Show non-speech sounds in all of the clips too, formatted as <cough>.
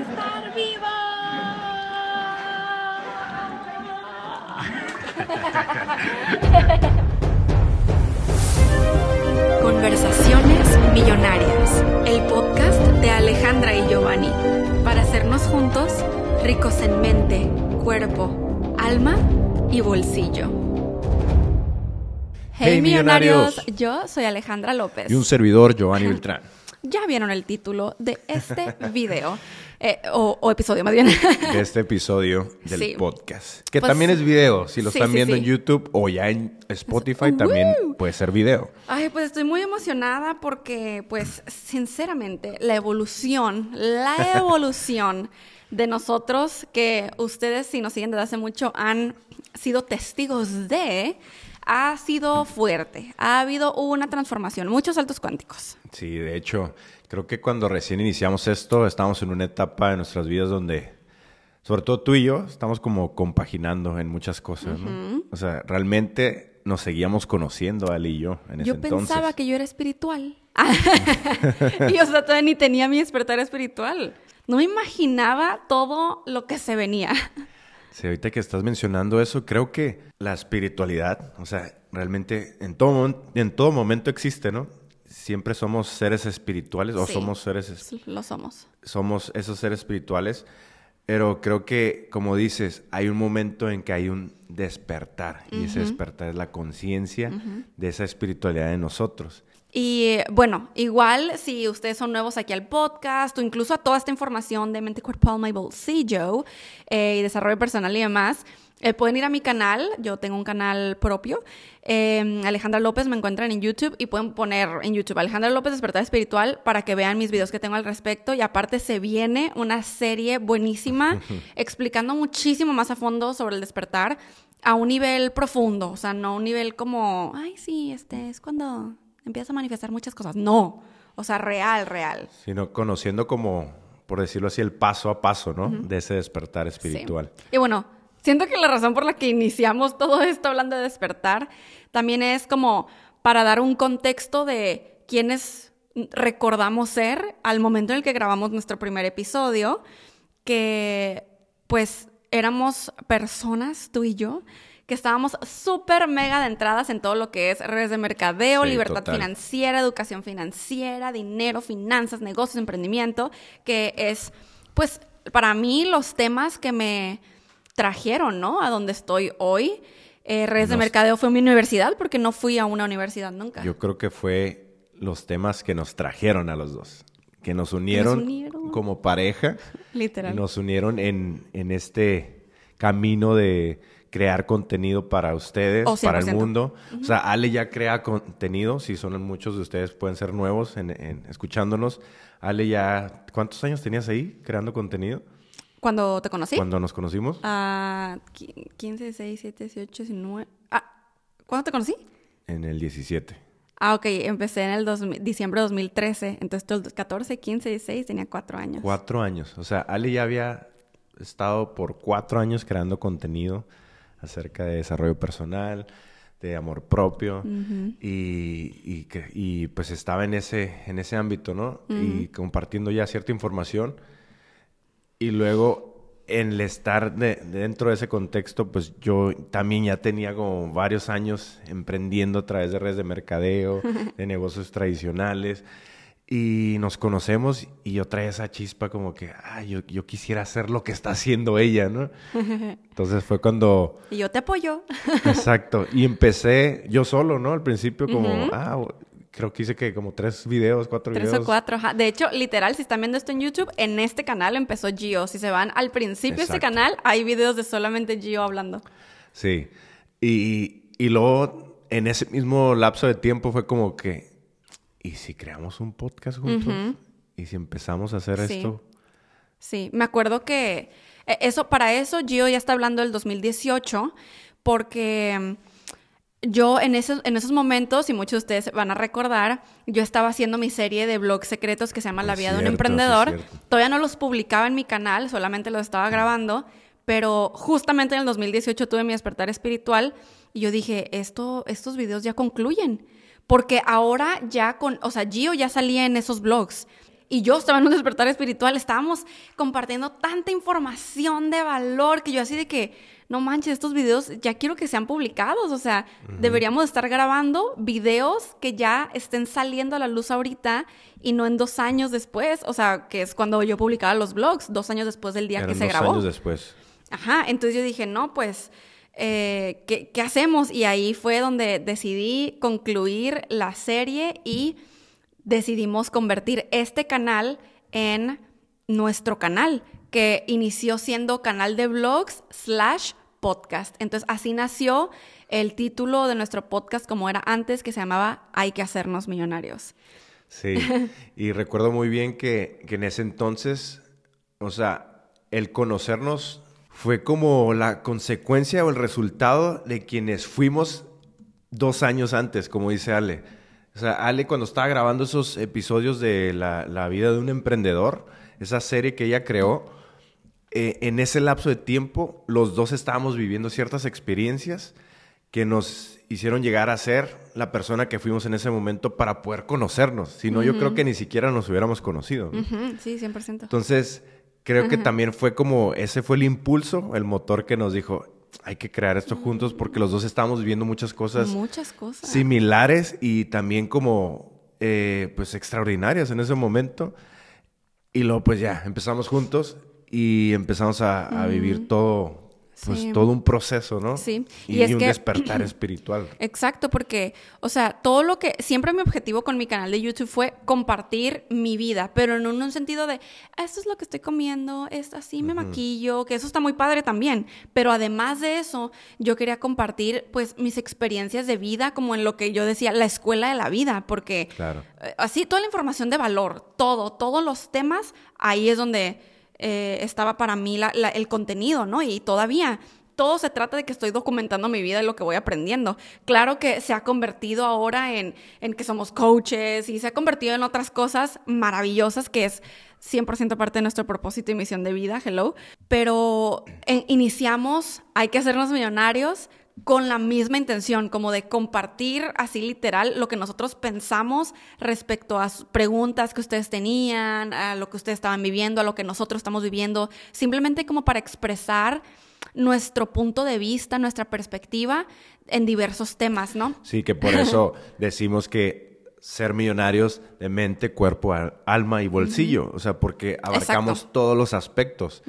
estar vivo. Conversaciones Millonarias, el podcast de Alejandra y Giovanni, para hacernos juntos ricos en mente, cuerpo, alma y bolsillo. Hey, millonarios. yo soy Alejandra López. Y un servidor, Giovanni Beltrán. Ya vieron el título de este <laughs> video, eh, o, o episodio más bien. De este episodio del Sí. podcast. Que Pues- también es video. Si lo Sí, están viendo sí. en YouTube o ya en Spotify, también puede ser video. Ay, pues estoy muy emocionada porque, pues, sinceramente, la evolución, la <laughs> evolución de nosotros que ustedes, si nos siguen desde hace mucho, han sido testigos de, ha sido fuerte. Ha habido una transformación, muchos saltos cuánticos. Sí, de hecho, creo que cuando recién iniciamos esto, estábamos en una etapa de nuestras vidas donde, sobre todo tú y yo, estamos como compaginando en muchas cosas, ¿no? O sea, realmente nos seguíamos conociendo, Ali y yo, en ese Yo entonces. pensaba que yo era espiritual. <laughs> y o sea, todavía ni tenía mi despertar espiritual. No me imaginaba todo lo que se venía. Sí, ahorita que estás mencionando eso, creo que la espiritualidad, o sea, realmente en todo, en todo momento existe, ¿no? Siempre somos seres espirituales o Sí. somos seres, es- Lo somos. somos esos seres espirituales, pero creo que, como dices, hay un momento en que hay un despertar y ese despertar es la conciencia de esa espiritualidad de nosotros. Y bueno, igual si ustedes son nuevos aquí al podcast o incluso a toda esta información de mente, cuerpo, alma y bolsillo eh, y desarrollo personal y demás, eh, pueden ir a mi canal. Yo tengo un canal propio. eh, Alejandra López me encuentran en YouTube y pueden poner en YouTube Alejandra López Despertar Espiritual para que vean mis videos que tengo al respecto. Y aparte se viene una serie buenísima <laughs> explicando muchísimo más a fondo sobre el despertar a un nivel profundo, o sea, no un nivel como, ay, sí, este es cuando empiezas a manifestar muchas cosas. No, o sea, real, real. Sino conociendo como, por decirlo así, el paso a paso, ¿no? De ese despertar espiritual. Sí. Y bueno, siento que la razón por la que iniciamos todo esto hablando de despertar también es como para dar un contexto de quiénes recordamos ser al momento en el que grabamos nuestro primer episodio, que pues éramos personas, tú y yo, que estábamos súper mega de entradas en todo lo que es redes de mercadeo, Sí, libertad total. financiera, educación financiera, dinero, finanzas, negocios, emprendimiento, que es, pues, para mí los temas que me trajeron, ¿no? A donde estoy hoy. Eh, redes de mercadeo fue mi universidad porque no fui a una universidad nunca. Yo creo que fue los temas que nos trajeron a los dos, que nos unieron, unieron. como pareja, <laughs> Literal. y nos unieron en, en este camino de crear contenido para ustedes, Oh, para el 100%. mundo. O sea, Ale ya crea contenido, si son muchos de ustedes pueden ser nuevos en, en- escuchándonos. Ale ya, ¿cuántos años tenías ahí creando contenido Cuando te conocí. cuando nos conocimos? Ah, qui- 15, 16, 17, 18, 19. Ah, ¿cuándo te conocí? En el 17. Ah, ok, empecé en el 2000 diciembre de 2013. Entonces, todo el 14, 15, 16, tenía cuatro años. Cuatro años. O sea, Ale ya había estado por cuatro años creando contenido acerca de desarrollo personal, de amor propio. y, y que- y, pues estaba en ese, en ese ámbito, ¿no? Y compartiendo ya cierta información. Y luego, en el estar de- dentro de ese contexto, pues yo también ya tenía como varios años emprendiendo a través de redes de mercadeo, <laughs> de negocios tradicionales. Y nos conocemos y yo traía esa chispa como que, ah, yo, yo quisiera hacer lo que está haciendo ella, ¿no? <laughs> Entonces fue cuando, Y yo te apoyo. exacto, y empecé yo solo, ¿no? Al principio como, ah, creo que hice que como tres videos, cuatro Tres videos. o cuatro. ajá. De hecho, literal, si están viendo esto en YouTube, en este canal empezó Gio. Si se van al principio de este canal, hay videos de solamente Gio hablando. Sí. Y, y luego, en ese mismo lapso de tiempo fue como que, ¿y si creamos un podcast juntos? ¿Y si empezamos a hacer Sí. esto? Sí, me acuerdo que eh, eso, para eso Gio ya está hablando del 2018, porque yo en esos, en esos momentos, y muchos de ustedes van a recordar, yo estaba haciendo mi serie de blogs secretos que se llama La vida de un emprendedor. Todavía no los publicaba en mi canal, solamente los estaba grabando, pero justamente en el 2018 tuve mi despertar espiritual y yo dije, esto, estos videos ya concluyen, porque ahora ya con, o sea, Gio ya salía en esos blogs y yo estaba en un despertar espiritual, estábamos compartiendo tanta información de valor que yo así de que, no manches, estos videos ya quiero que sean publicados, o sea, deberíamos estar grabando videos que ya estén saliendo a la luz ahorita y no en dos años después, o sea, que es cuando yo publicaba los blogs, dos años después del día que se grabó. Dos años después. Ajá, entonces yo dije, no, pues, eh, ¿qué, ¿qué hacemos? Y ahí fue donde decidí concluir la serie y decidimos convertir este canal en nuestro canal, que inició siendo canal de blogs slash podcast. Entonces, así nació el título de nuestro podcast como era antes, que se llamaba Hay que hacernos millonarios. Sí, y recuerdo muy bien que, que en ese entonces, o sea, el conocernos fue como la consecuencia o el resultado de quienes fuimos dos años antes, como dice Ale. O sea, Ale cuando estaba grabando esos episodios de la, la vida de un emprendedor, esa serie que ella creó, eh, en ese lapso de tiempo los dos estábamos viviendo ciertas experiencias que nos hicieron llegar a ser la persona que fuimos en ese momento para poder conocernos. Si no, yo creo que ni siquiera nos hubiéramos conocido. Sí, 100%. Entonces, creo que también fue como, ese fue el impulso, el motor que nos dijo, hay que crear esto juntos porque los dos estábamos viviendo muchas cosas. Muchas cosas. Similares y también como, eh, pues, extraordinarias en ese momento. Y luego, pues ya, empezamos juntos y empezamos a, vivir todo pues todo un proceso, ¿no? Sí. Y, un despertar <clears throat> espiritual. Exacto, porque, o sea, todo lo que, siempre mi objetivo con mi canal de YouTube fue compartir mi vida, pero en un, sentido de, esto es lo que estoy comiendo, es así me maquillo, que eso está muy padre también, pero además de eso, yo quería compartir, pues, mis experiencias de vida, como en lo que yo decía, la escuela de la vida, porque claro. Eh, así, toda la información de valor, todo, todos los temas, ahí es donde eh, estaba para mí el contenido, ¿no? Y todavía todo se trata de que estoy documentando mi vida y lo que voy aprendiendo. Claro que se ha convertido ahora en, en que somos coaches y se ha convertido en otras cosas maravillosas que es 100% parte de nuestro propósito y misión de vida, hello. Pero eh, iniciamos, hay que hacernos millonarios con la misma intención, como de compartir así literal lo que nosotros pensamos respecto a preguntas que ustedes tenían, a lo que ustedes estaban viviendo, a lo que nosotros estamos viviendo, simplemente como para expresar nuestro punto de vista, nuestra perspectiva en diversos temas, ¿no? Sí, que por eso <laughs> decimos que ser millonarios de mente, cuerpo, alma y bolsillo, o sea, porque abarcamos todos los aspectos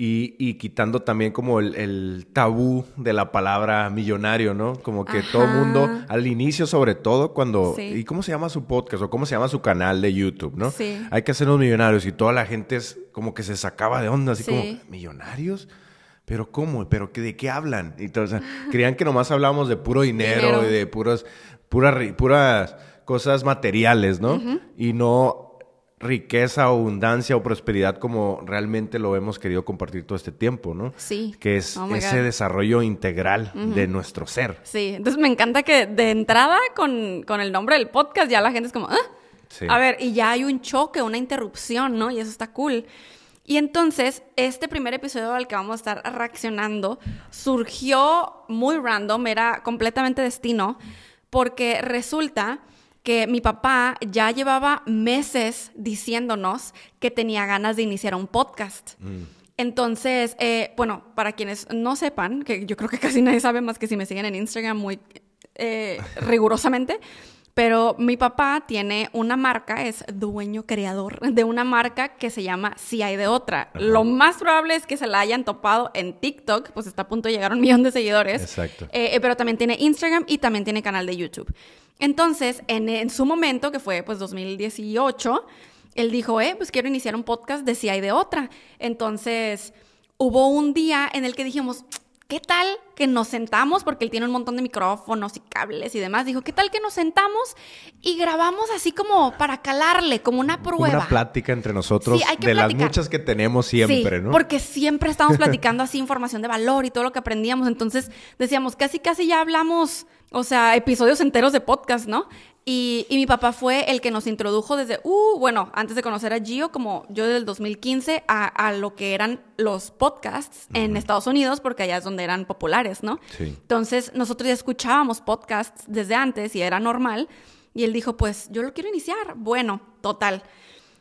y, quitando también como el, tabú de la palabra millonario, ¿no? Como que todo el mundo, al inicio sobre todo, cuando... ¿Y cómo se llama su podcast o cómo se llama su canal de YouTube, no? Sí. Hay que hacernos millonarios y toda la gente es como que se sacaba de onda, así como, ¿millonarios? ¿Pero cómo? ¿Pero de qué hablan? Y entonces, <laughs> creían que nomás hablábamos de puro dinero, y de puros, puras, puras cosas materiales, ¿no? Y no riqueza, abundancia o prosperidad como realmente lo hemos querido compartir todo este tiempo, ¿no? Sí. Que es oh ese desarrollo integral de nuestro ser. Sí, entonces me encanta que de entrada con, el nombre del podcast ya la gente es como, ¿ah? Sí. A ver, y ya hay un choque, una interrupción, ¿no? Y eso está cool. Y entonces, este primer episodio al que vamos a estar reaccionando surgió muy random, era completamente destino, porque resulta que mi papá ya llevaba meses diciéndonos que tenía ganas de iniciar un podcast. Mm. Entonces, eh, bueno, para quienes no sepan, que yo creo que casi nadie sabe más que si me siguen en Instagram muy eh, <laughs> rigurosamente, pero mi papá tiene una marca, es dueño creador <laughs> de una marca que se llama Si hay de otra. Lo más probable es que se la hayan topado en TikTok, pues está a punto de llegar a un <laughs> millón de seguidores. Exacto. Eh, pero también tiene Instagram y también tiene canal de YouTube. Entonces, en, su momento, que fue pues 2018, él dijo, eh, pues quiero iniciar un podcast de si hay de otra. Entonces, hubo un día en el que dijimos, ¿qué tal que nos sentamos? Porque él tiene un montón de micrófonos y cables y demás. Dijo, ¿qué tal que nos sentamos y grabamos así como para calarle, como una prueba? Una plática entre nosotros de las muchas que tenemos siempre, sí, ¿no? Porque siempre estamos platicando así información de valor y todo lo que aprendíamos. Entonces decíamos, casi, casi ya hablamos o sea, episodios enteros de podcast, ¿no? Y, mi papá fue el que nos introdujo desde, uh, bueno, antes de conocer a Gio, como yo desde el 2015, a, lo que eran los podcasts en Estados Unidos, porque allá es donde eran populares, ¿no? Sí. Entonces, nosotros ya escuchábamos podcasts desde antes y era normal. Y él dijo, pues yo lo quiero iniciar. Bueno, total.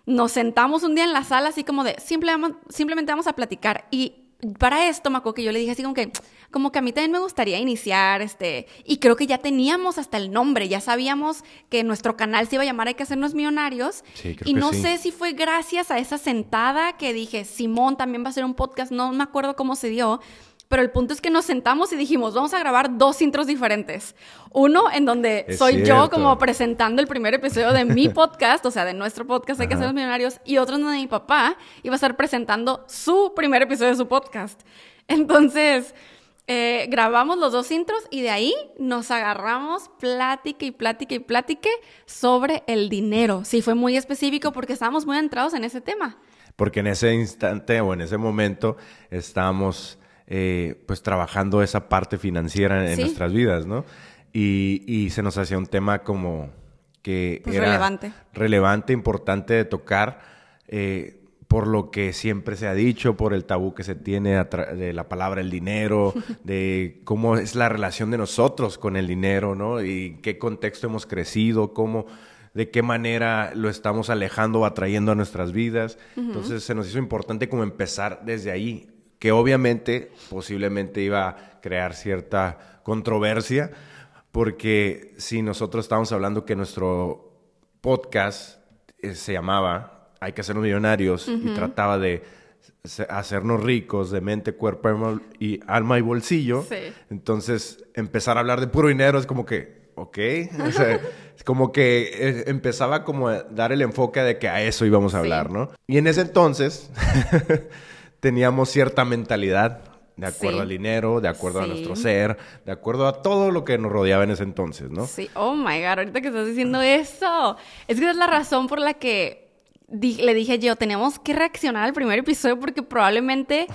nos sentamos un día en la sala así como de, simplemente, simplemente vamos a platicar. Y para esto me acuerdo que yo le dije así como que, como que a mí también me gustaría iniciar, este, y creo que ya teníamos hasta el nombre, ya sabíamos que nuestro canal se iba a llamar Hay que hacernos millonarios. Sí, creo y que no sí. sé si fue gracias a esa sentada que dije, Simón también va a hacer un podcast, no me acuerdo cómo se dio. Pero el punto es que nos sentamos y dijimos, vamos a grabar dos intros diferentes. Uno en donde Es soy yo como presentando el primer episodio de mi <laughs> podcast, o sea, de nuestro podcast Hay que hacernos millonarios, y otro en donde mi papá iba a estar presentando su primer episodio de su podcast. Entonces, eh, grabamos los dos intros y de ahí nos agarramos plática y plática y plática sobre el dinero. Sí, fue muy específico porque estábamos muy entrados en ese tema. Porque en ese instante o en ese momento estábamos eh, pues trabajando esa parte financiera en Sí. nuestras vidas, ¿no? Y, y se nos hacía un tema como que Pues era relevante. relevante, importante de tocar, eh, por lo que siempre se ha dicho, por el tabú que se tiene de la palabra el dinero, <laughs> de cómo es la relación de nosotros con el dinero, ¿no? Y qué contexto hemos crecido, cómo, de qué manera lo estamos alejando o atrayendo a nuestras vidas. Entonces se nos hizo importante como empezar desde ahí, que obviamente posiblemente iba a crear cierta controversia, porque si nosotros estábamos hablando que nuestro podcast eh, se llamaba Hay que hacernos millonarios y trataba de hacernos ricos de mente, cuerpo y, alma y bolsillo. Sí. Entonces, empezar a hablar de puro dinero es como que, ok, <laughs> o sea, es como que eh, empezaba como a dar el enfoque de que a eso íbamos a Sí. hablar, ¿no? Y en ese entonces <laughs> teníamos cierta mentalidad de acuerdo Sí. al dinero, de acuerdo a nuestro ser, de acuerdo a todo lo que nos rodeaba en ese entonces, ¿no? Sí, oh my god, ahorita que estás diciendo eso. Es que es la razón por la que di- le dije yo, tenemos que reaccionar al primer episodio porque probablemente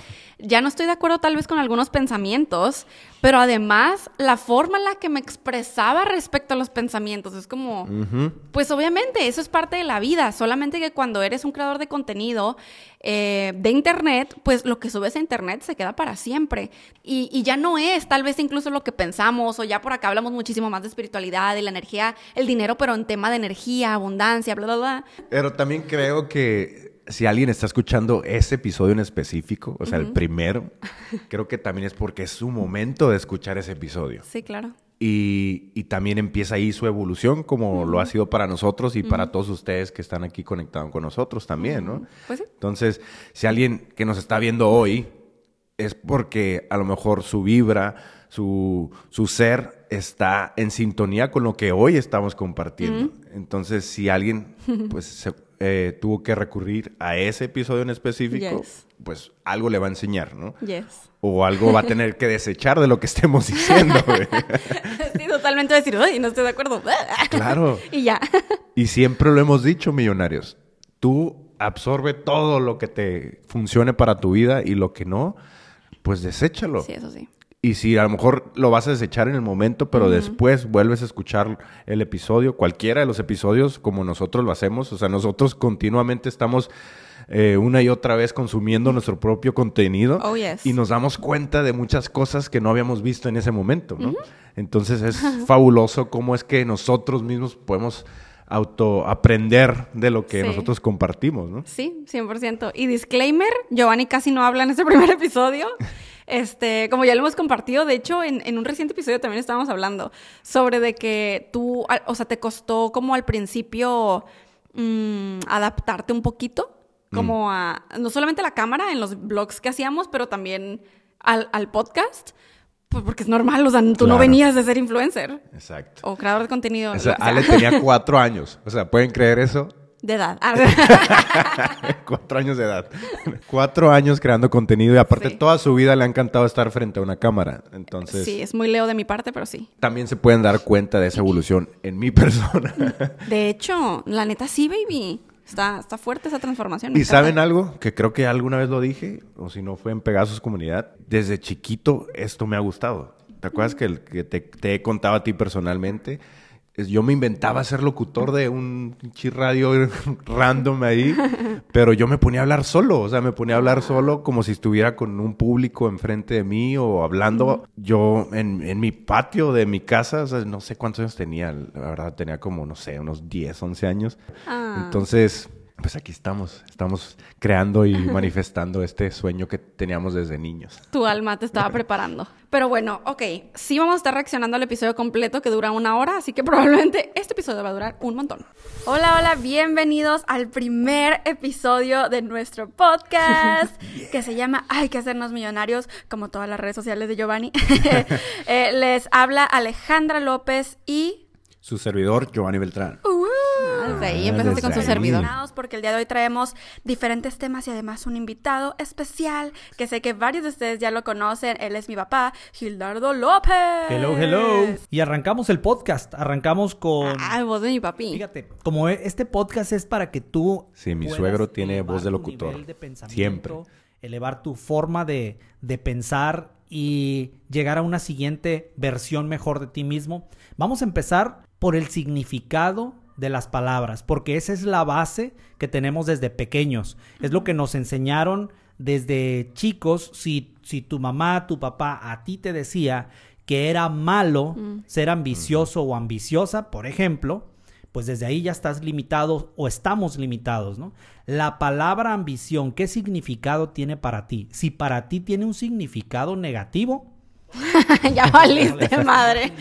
ya no estoy de acuerdo tal vez con algunos pensamientos, pero además la forma en la que me expresaba respecto a los pensamientos es como, pues obviamente eso es parte de la vida, solamente que cuando eres un creador de contenido eh, de internet, pues lo que subes a internet se queda para siempre y, y ya no es tal vez incluso lo que pensamos o ya por acá hablamos muchísimo más de espiritualidad, de la energía, el dinero, pero en tema de energía, abundancia, bla, bla, bla. Pero también creo que si alguien está escuchando ese episodio en específico, o sea, el primero, <laughs> creo que también es porque es su momento de escuchar ese episodio. Sí, claro. Y, y también empieza ahí su evolución, como lo ha sido para nosotros y para todos ustedes que están aquí conectados con nosotros también, ¿no? Pues sí. Entonces, si alguien que nos está viendo hoy es porque a lo mejor su vibra, su, su ser está en sintonía con lo que hoy estamos compartiendo. Entonces, si alguien pues se- eh, tuvo que recurrir a ese episodio en específico, Yes. pues algo le va a enseñar, ¿no? Yes. O algo va a tener que desechar de lo que estemos diciendo. <laughs> Sí, totalmente decir, ay, no estoy de acuerdo. <laughs> Claro. y ya. <laughs> Y siempre lo hemos dicho, millonarios. Tú absorbe todo lo que te funcione para tu vida y lo que no, pues deséchalo. Sí, eso sí. Y si a lo mejor lo vas a desechar en el momento, pero después vuelves a escuchar el episodio, cualquiera de los episodios, como nosotros lo hacemos, o sea, nosotros continuamente estamos eh, una y otra vez consumiendo nuestro propio contenido Oh, yes. y nos damos cuenta de muchas cosas que no habíamos visto en ese momento, ¿no? Entonces es <laughs> fabuloso cómo es que nosotros mismos podemos autoaprender de lo que Sí. nosotros compartimos, ¿no? Sí, 100%. Y disclaimer, Giovanni casi no habla en este primer <laughs> episodio. Este, como ya lo hemos compartido, de hecho, en, en un reciente episodio también estábamos hablando sobre de que tú, o sea, te costó como al principio mm, adaptarte un poquito, como a, no solamente a la cámara en los blogs que hacíamos, pero también al, al podcast, pues porque es normal, o sea, tú no venías de ser influencer Exacto. o creador de contenido. O sea. Ale tenía <laughs> cuatro años. O sea, ¿pueden creer eso? De edad. Ah, <laughs> Cuatro años de edad. Cuatro años creando contenido y aparte Sí. toda su vida le ha encantado estar frente a una cámara. Entonces, sí, es muy leo de mi parte, pero sí. también se pueden dar cuenta de esa evolución en mi persona. <laughs> De hecho, la neta sí, baby. Está, está fuerte esa transformación. ¿Y saben algo? Que creo que alguna vez lo dije, o si no fue en Pegasus Comunidad. Desde chiquito esto me ha gustado. ¿Te acuerdas que, el, que te, te he contado a ti personalmente? Es- Yo me inventaba ser locutor de un radio <laughs> random ahí, pero yo me ponía a hablar solo, o sea, me ponía a hablar solo como si estuviera con un público enfrente de mí o hablando yo en, en mi patio de mi casa, o sea, no sé cuántos años tenía, la verdad tenía como, no sé, unos 10, 11 años. Ah. Entonces, Pues aquí estamos, estamos creando y <laughs> manifestando este sueño que teníamos desde niños. Tu alma te estaba <laughs> preparando. Pero bueno, ok, sí vamos a estar reaccionando al episodio completo que dura una hora, así que <laughs> probablemente este episodio va a durar un montón. Hola, hola, bienvenidos al primer episodio de nuestro podcast que se llama Hay que hacernos millonarios, como todas las redes sociales de Giovanni. Eh, les habla Alejandra López y... Su servidor, Giovanni Beltrán. Uh, desde ahí Ah, empezaste con su ahí. servidor. Porque el día de hoy traemos diferentes temas y además un invitado especial que sé que varios de ustedes ya lo conocen. Él es mi papá, Gildardo López. Hello, hello. Y arrancamos el podcast. Arrancamos con. Ah, voz de mi papi. Fíjate, como e- este podcast es para que tú. Sí, mi suegro tiene voz de locutor. nivel de pensamiento, Siempre. Elevar tu forma de, de pensar y llegar a una siguiente versión mejor de ti mismo. Vamos a empezar por el significado de las palabras, porque esa es la base que tenemos desde pequeños. Es lo que nos enseñaron desde chicos. Si, si tu mamá, tu papá a ti te decía que era malo ser ambicioso o ambiciosa, por ejemplo, pues desde ahí ya estás limitado o estamos limitados, ¿no? La palabra ambición, ¿qué significado tiene para ti? Si para ti tiene un significado negativo, <laughs> ya valiste, madre.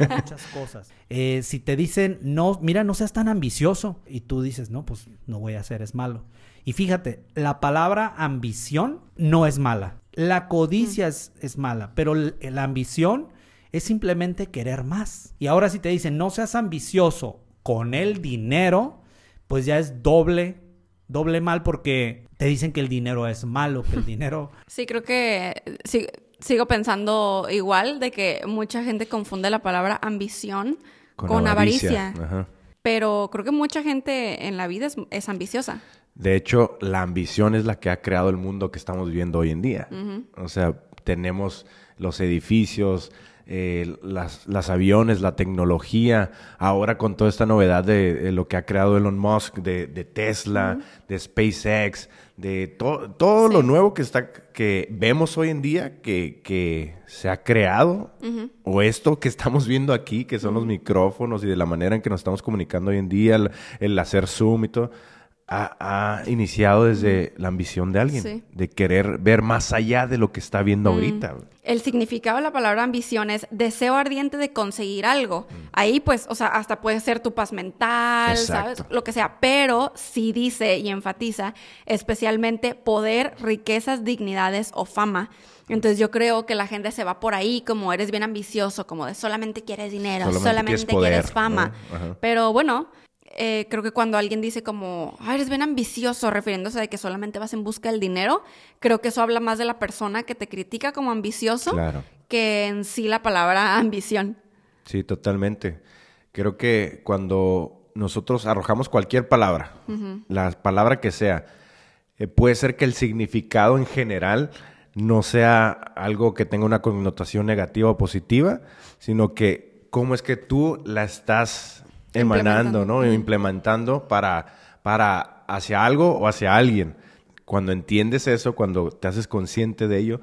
muchas cosas. Eh, si te dicen, no, mira, no seas tan ambicioso, y tú dices, no, pues no voy a hacer, es malo. Y fíjate, la palabra ambición no es mala. La codicia es, es mala, pero la ambición es simplemente querer más. Y ahora si te dicen, no seas ambicioso con el dinero, pues ya es doble, doble mal porque te dicen que el dinero es malo, que el <laughs> dinero... Sí, creo que sí- sigo pensando igual de que mucha gente confunde la palabra ambición con, avaricia. Ajá. Pero creo que mucha gente en la vida es, es ambiciosa. De hecho, la ambición es la que ha creado el mundo que estamos viviendo hoy en día. O sea, tenemos los edificios, eh, las, las aviones, la tecnología, ahora con toda esta novedad de, de lo que ha creado Elon Musk, de, de Tesla, de SpaceX, de to- todo lo nuevo que está que vemos hoy en día que, que se ha creado, o esto que estamos viendo aquí, que son los micrófonos y de la manera en que nos estamos comunicando hoy en día, el, el hacer Zoom y todo, ha, ha iniciado desde la ambición de alguien, Sí. de querer ver más allá de lo que está viendo ahorita. El significado de la palabra ambición es deseo ardiente de conseguir algo. Ahí, pues, o sea, hasta puede ser tu paz mental, Exacto. ¿sabes? Lo que sea. Pero sí dice y enfatiza especialmente poder, riquezas, dignidades o fama. Entonces yo creo que la gente se va por ahí como eres bien ambicioso, como de solamente quieres dinero, Solamente solamente, quieres fama. Pero bueno, eh, creo que cuando alguien dice como, "Ay, eres bien ambicioso, refiriéndose a que solamente vas en busca del dinero, creo que eso habla más de la persona que te critica como ambicioso Claro. que en sí la palabra <laughs> ambición. Sí, totalmente. Creo que cuando nosotros arrojamos cualquier palabra, la palabra que sea, eh, puede ser que el significado en general no sea algo que tenga una connotación negativa o positiva, sino que cómo es que tú la estás emanando, ¿no? Implementando para, para hacia algo o hacia alguien. Cuando entiendes eso, cuando te haces consciente de ello,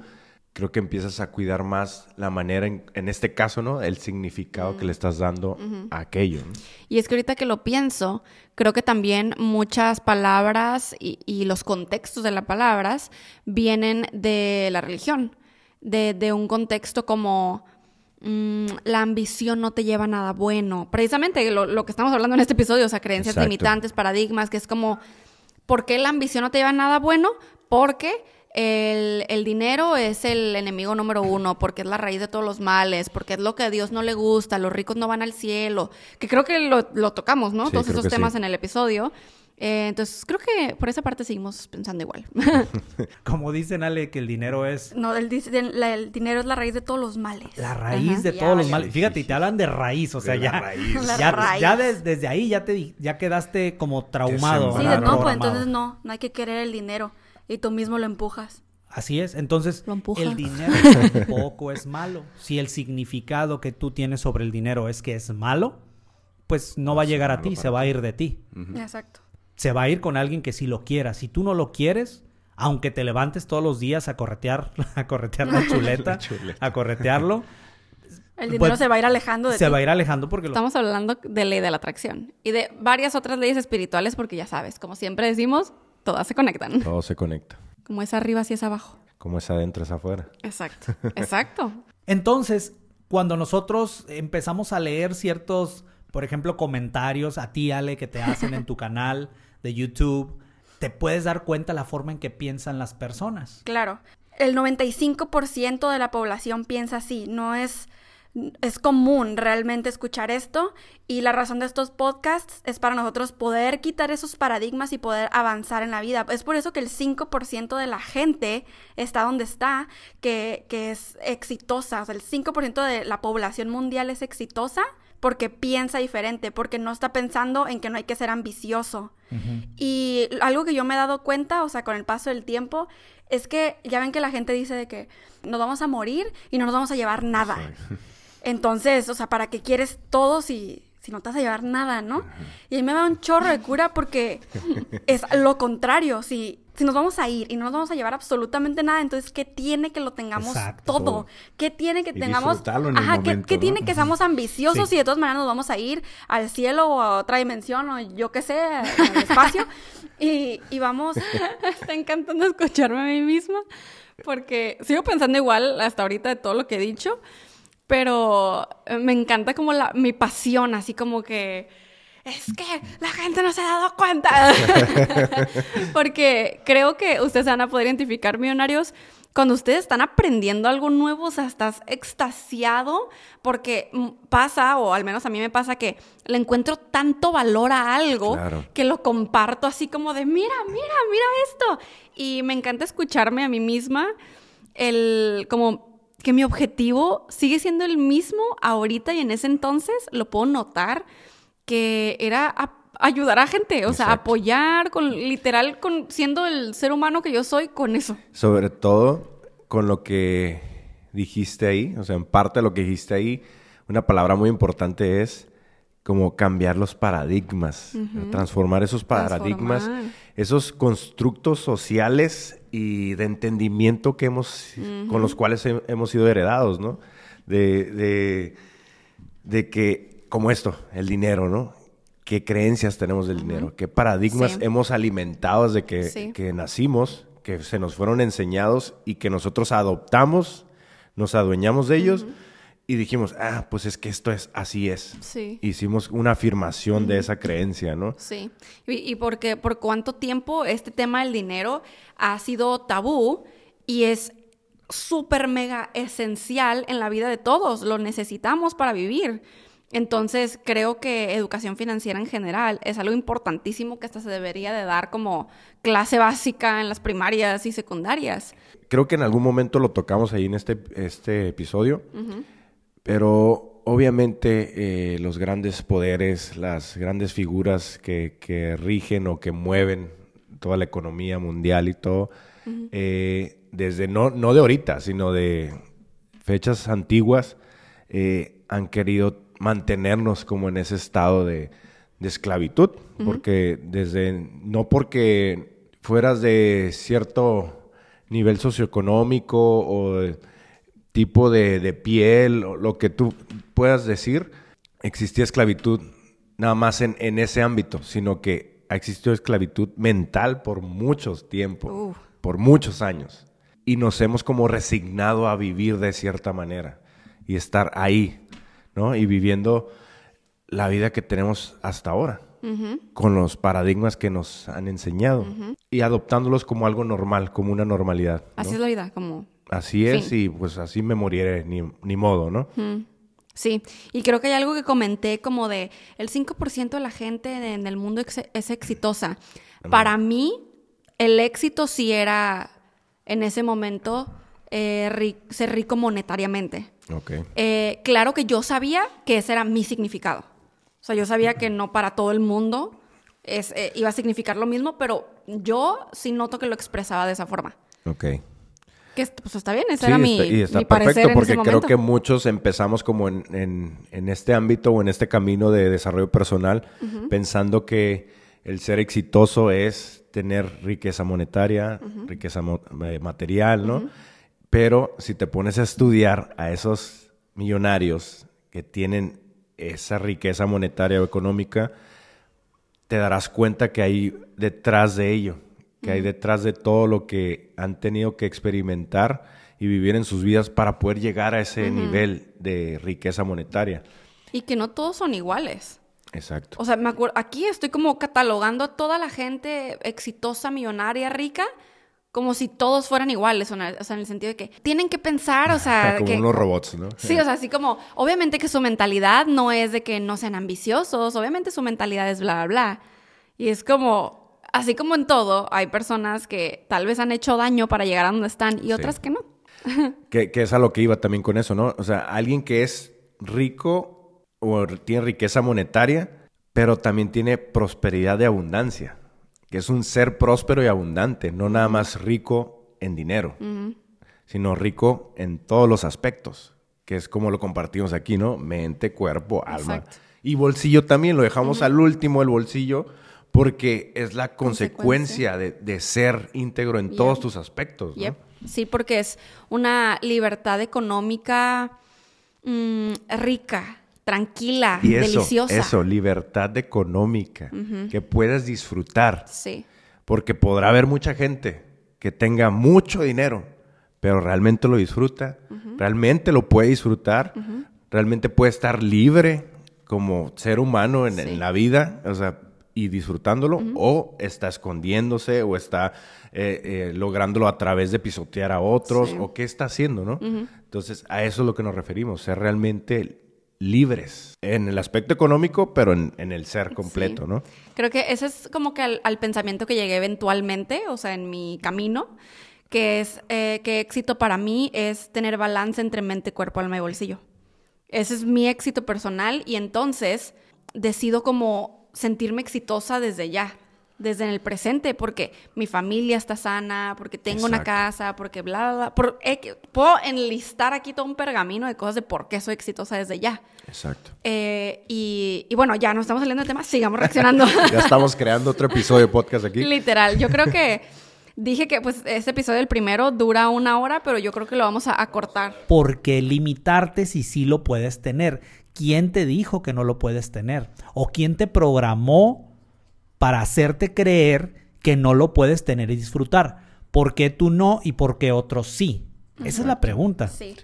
creo que empiezas a cuidar más la manera, en, en este caso, ¿no? El significado que le estás dando a aquello. ¿no? Y es que ahorita que lo pienso, creo que también muchas palabras y, y los contextos de las palabras vienen de la religión, de, de un contexto como mm, la ambición no te lleva a nada bueno. Precisamente lo, lo que estamos hablando en este episodio, o sea, creencias Exacto. limitantes, paradigmas, que es como, ¿por qué la ambición no te lleva a nada bueno? Porque el, el dinero es el enemigo número uno, porque es la raíz de todos los males, porque es lo que a Dios no le gusta, los ricos no van al cielo, que creo que lo, lo tocamos, ¿no? Sí, Todos esos temas sí. en el episodio. Eh, entonces, creo que por esa parte seguimos pensando igual. <laughs> <laughs> Como dicen, Ale, que el dinero es no, el, el- el dinero es la raíz de todos los males. la raíz Ajá. de Ya todos los males. Fíjate, y te hablan de raíz, o sea, De ya, raíz. La ya, raíz. <laughs> ya des- desde ahí ya te ya quedaste como traumado. Sí, no, pues entonces no, no hay que querer el dinero y tú mismo lo empujas. Así es, entonces el dinero tampoco es malo. Si el significado que tú tienes sobre el dinero es que es malo, pues no va a llegar a ti, se va a ir de ti. Exacto. Se va a ir con alguien que sí lo quiera. Si tú no lo quieres, aunque te levantes todos los días a corretear, <laughs> a corretear la <laughs> chuleta, La chuleta. a corretearlo, El dinero Pues, se va a ir alejando de se ti. va a ir alejando porque lo- Estamos hablando de ley de la atracción y de varias otras leyes espirituales porque ya sabes, como siempre decimos, todas se conectan. Todo se conecta. Como es arriba, así es abajo. Como es adentro, es afuera. Exacto, exacto. <laughs> Entonces, cuando nosotros empezamos a leer ciertos, por ejemplo, comentarios a ti, Ale, que te hacen en tu canal de YouTube, te puedes dar cuenta la forma en que piensan las personas. Claro. El 95% de la población piensa así. No es, es común realmente escuchar esto. Y la razón de estos podcasts es para nosotros poder quitar esos paradigmas y poder avanzar en la vida. Es por eso que el 5% de la gente está donde está, que, que es exitosa. O sea, el 5% de la población mundial es exitosa porque piensa diferente, porque no está pensando en que no hay que ser ambicioso. Y algo que yo me he dado cuenta, o sea, con el paso del tiempo, es que ya ven que la gente dice de que nos vamos a morir y no nos vamos a llevar nada. Entonces, o sea, ¿para qué quieres todo si, si no te vas a llevar nada, no? Y a mí me da un chorro de cura porque es lo contrario. Si, si nos vamos a ir y no nos vamos a llevar absolutamente nada, entonces, ¿qué tiene que lo tengamos Exacto. todo? ¿Qué tiene que Y tengamos? disfrutarlo en el Ajá, ¿qué, momento, qué ¿no? tiene que seamos ambiciosos Sí. y de todas maneras nos vamos a ir al cielo o a otra dimensión o yo qué sé, al espacio? y, y vamos... <laughs> Está encantando escucharme a mí misma porque sigo pensando igual hasta ahorita de todo lo que he dicho, pero eh, me encanta como la, mi pasión, así como que es que la gente no se ha dado cuenta. <laughs> Porque creo que ustedes van a poder identificar, millonarios, cuando ustedes están aprendiendo algo nuevo, o sea, estás extasiado porque pasa, o al menos a mí me pasa que le encuentro tanto valor a algo Claro. que lo comparto así como de, mira, mira, mira esto. Y me encanta escucharme a mí misma, el, como que mi objetivo sigue siendo el mismo ahorita y en ese entonces lo puedo notar que era ayudar a gente, o sea, apoyar con literal con siendo el ser humano que yo soy con eso. Sobre todo con lo que dijiste ahí, o sea, en parte de lo que dijiste ahí, una palabra muy importante es como cambiar los paradigmas, transformar esos paradigmas, Transformar. esos constructos sociales y de entendimiento que hemos, con los cuales he- hemos sido heredados, ¿no? De, de, de que, como esto, el dinero, ¿no? ¿Qué creencias tenemos del dinero? ¿Qué paradigmas Sí. hemos alimentado desde que, Sí. que nacimos, que se nos fueron enseñados y que nosotros adoptamos, nos adueñamos de ellos y dijimos, ah, pues es que esto es así es. Sí. Hicimos una afirmación de esa creencia, ¿no? Sí, y, y porque por cuánto tiempo este tema del dinero ha sido tabú y es súper mega esencial en la vida de todos, lo necesitamos para vivir. Entonces creo que educación financiera en general es algo importantísimo que hasta se debería de dar como clase básica en las primarias y secundarias. Creo que en algún momento lo tocamos ahí en este, este episodio, pero obviamente eh, los grandes poderes, las grandes figuras que, que rigen o que mueven toda la economía mundial y todo, eh, desde no, no de ahorita, sino de fechas antiguas, eh, han querido mantenernos como en ese estado de, de esclavitud, porque desde, no porque fueras de cierto nivel socioeconómico o de tipo de, de piel, o lo que tú puedas decir, existía esclavitud nada más en, en ese ámbito, sino que ha existido esclavitud mental por muchos tiempos, por muchos años. Y nos hemos como resignado a vivir de cierta manera y estar ahí, ¿no? Y viviendo la vida que tenemos hasta ahora, con los paradigmas que nos han enseñado y adoptándolos como algo normal, como una normalidad. ¿no? Así es la vida, como Así es, Fin. y pues así me moriré, ni, ni modo, ¿no? Sí, y creo que hay algo que comenté como de el 5% de la gente de- en el mundo ex- es exitosa. Para mí, el éxito sí era en ese momento eh, ri- ser rico monetariamente. Ok. Eh, claro que yo sabía que ese era mi significado. O sea, yo sabía que no para todo el mundo es, eh, iba a significar lo mismo, pero yo sí noto que lo expresaba de esa forma. Ok. Que pues está bien, ese Sí, era mi, está, y está mi parecer perfecto en porque ese creo momento. que muchos empezamos como en, en- en este ámbito o en este camino de desarrollo personal pensando que el ser exitoso es tener riqueza monetaria, riqueza mo- eh, material, ¿no? Pero si te pones a estudiar a esos millonarios que tienen esa riqueza monetaria o económica, te darás cuenta que hay detrás de ello, que hay detrás de todo lo que han tenido que experimentar y vivir en sus vidas para poder llegar a ese nivel de riqueza monetaria. Y que no todos son iguales. Exacto. O sea, me acuerdo, aquí estoy como catalogando a toda la gente exitosa, millonaria, rica, como si todos fueran iguales, o, sea, en el sentido de que tienen que pensar, o <laughs> sea... como que, unos robots, ¿no? Sí, o sea, así como, obviamente que su mentalidad no es de que no sean ambiciosos, obviamente su mentalidad es bla, bla, bla. Y es como, así como en todo, hay personas que tal vez han hecho daño para llegar a donde están y otras que no. <laughs> que, que es a lo que iba también con eso, ¿no? O sea, alguien que es rico o tiene riqueza monetaria, pero también tiene prosperidad de abundancia que es un ser próspero y abundante, no nada más rico en dinero, sino rico en todos los aspectos, que es como lo compartimos aquí, ¿no? Mente, cuerpo, alma. Y bolsillo también, lo dejamos al último, el bolsillo, porque es la consecuencia, de, ser íntegro en todos tus aspectos. ¿no? Sí, porque es una libertad económica mm, rica, tranquila, y eso, deliciosa. Eso, libertad económica, que puedas disfrutar. Sí. Porque podrá haber mucha gente que tenga mucho dinero, pero realmente lo disfruta, realmente lo puede disfrutar, realmente puede estar libre como ser humano en, la vida, o sea, y disfrutándolo, o está escondiéndose, o está eh, eh, lográndolo a través de pisotear a otros, o qué está haciendo, ¿no? Entonces, a eso es lo que nos referimos, ser realmente libres en el aspecto económico, pero en, el ser completo, ¿no? Creo que ese es como que al, pensamiento que llegué eventualmente, o sea, en mi camino, que es eh, que éxito para mí es tener balance entre mente, cuerpo, alma y bolsillo. Ese es mi éxito personal y entonces decido como sentirme exitosa desde ya desde en el presente, porque mi familia está sana, porque tengo una casa, porque bla, bla, bla. Eh, puedo enlistar aquí todo un pergamino de cosas de por qué soy exitosa desde ya. Exacto. Eh, y, bueno, ya no estamos saliendo del tema, sigamos reaccionando. <laughs> ya estamos creando otro episodio de podcast aquí. Literal, yo creo que <laughs> dije que pues este episodio del primero dura una hora, pero yo creo que lo vamos a acortar. Porque limitarte si sí lo puedes tener. ¿Quién te dijo que no lo puedes tener? ¿O quién te programó para hacerte creer que no lo puedes tener y disfrutar. ¿Por qué tú no y por qué otros sí? Esa es la pregunta. Sí.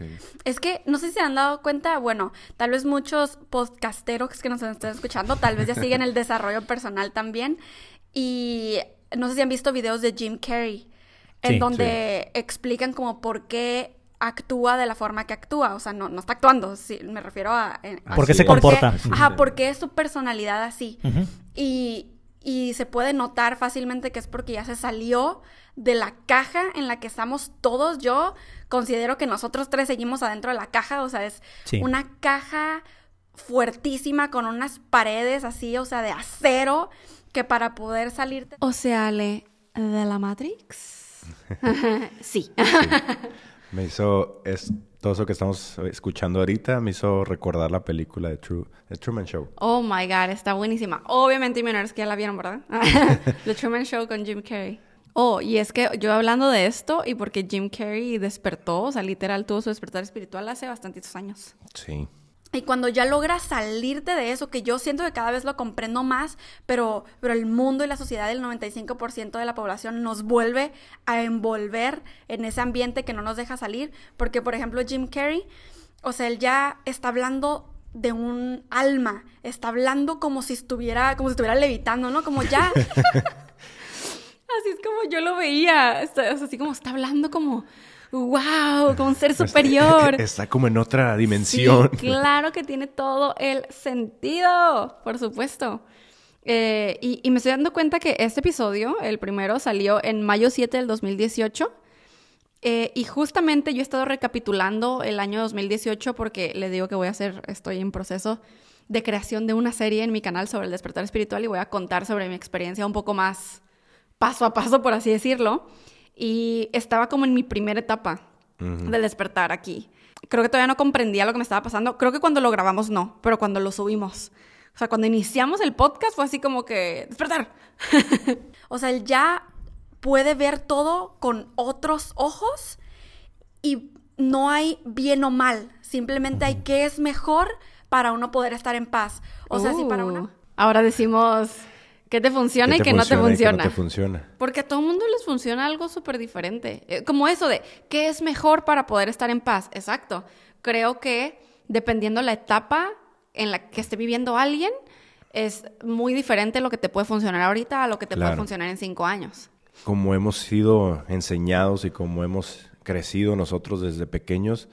Es que no sé si se han dado cuenta, bueno, tal vez muchos podcasteros que nos están escuchando, tal vez ya <laughs> siguen el desarrollo personal también. Y no sé si han visto videos de Jim Carrey, en donde explican como por qué actúa de la forma que actúa. O sea, no, no está actuando, sí, me refiero a... ¿Por qué se comporta? ajá, porque es su personalidad así. Y y se puede notar fácilmente que es porque ya se salió de la caja en la que estamos todos. Yo considero que nosotros tres seguimos adentro de la caja, o sea, es una caja fuertísima con unas paredes así, o sea, de acero, que para poder salirte... O sea, le de la Matrix. <laughs> <laughs> sí. Me hizo, es, todo eso que estamos escuchando ahorita me hizo recordar la película de, True, Truman Show. Oh my God, está buenísima. Obviamente, es que ya la vieron, ¿verdad? <laughs> The Truman Show con Jim Carrey. Oh, y es que yo hablando de esto y porque Jim Carrey despertó, o sea, literal tuvo su despertar espiritual hace bastantitos años. Sí. Y cuando ya logras salirte de eso, que yo siento que cada vez lo comprendo más, pero, pero el mundo y la sociedad, el 95% de la población nos vuelve a envolver en ese ambiente que no nos deja salir. Porque, por ejemplo, Jim Carrey, o sea, él ya está hablando de un alma, está hablando como si estuviera, como si estuviera levitando, ¿no? Como ya. <laughs> así es como yo lo veía, o sea, así como está hablando como wow, como un ser superior. Está, como en otra dimensión. claro que tiene todo el sentido, por supuesto. Eh, y, me estoy dando cuenta que este episodio, el primero, salió en mayo 7 del 2018. Eh, y justamente yo he estado recapitulando el año 2018 porque le digo que voy a hacer, estoy en proceso de creación de una serie en mi canal sobre el despertar espiritual y voy a contar sobre mi experiencia un poco más paso a paso, por así decirlo. Y estaba como en mi primera etapa del despertar aquí. Creo que todavía no comprendía lo que me estaba pasando. Creo que cuando lo grabamos no, pero cuando lo subimos. O sea, cuando iniciamos el podcast fue así como que despertar. <laughs> o sea, él ya puede ver todo con otros ojos y no hay bien o mal, simplemente hay qué es mejor para uno poder estar en paz. O sea, si para Uh. una... Ahora decimos que te funciona ¿Qué y que no te funciona que no te funciona. Porque a todo el mundo les funciona algo súper diferente. Eh, Como eso de, ¿qué es mejor para poder estar en paz? Exacto. Creo que dependiendo la etapa en la que esté viviendo alguien, es muy diferente lo que te puede funcionar ahorita a lo que te puede funcionar en cinco años. Como hemos sido enseñados y como hemos crecido nosotros desde pequeños,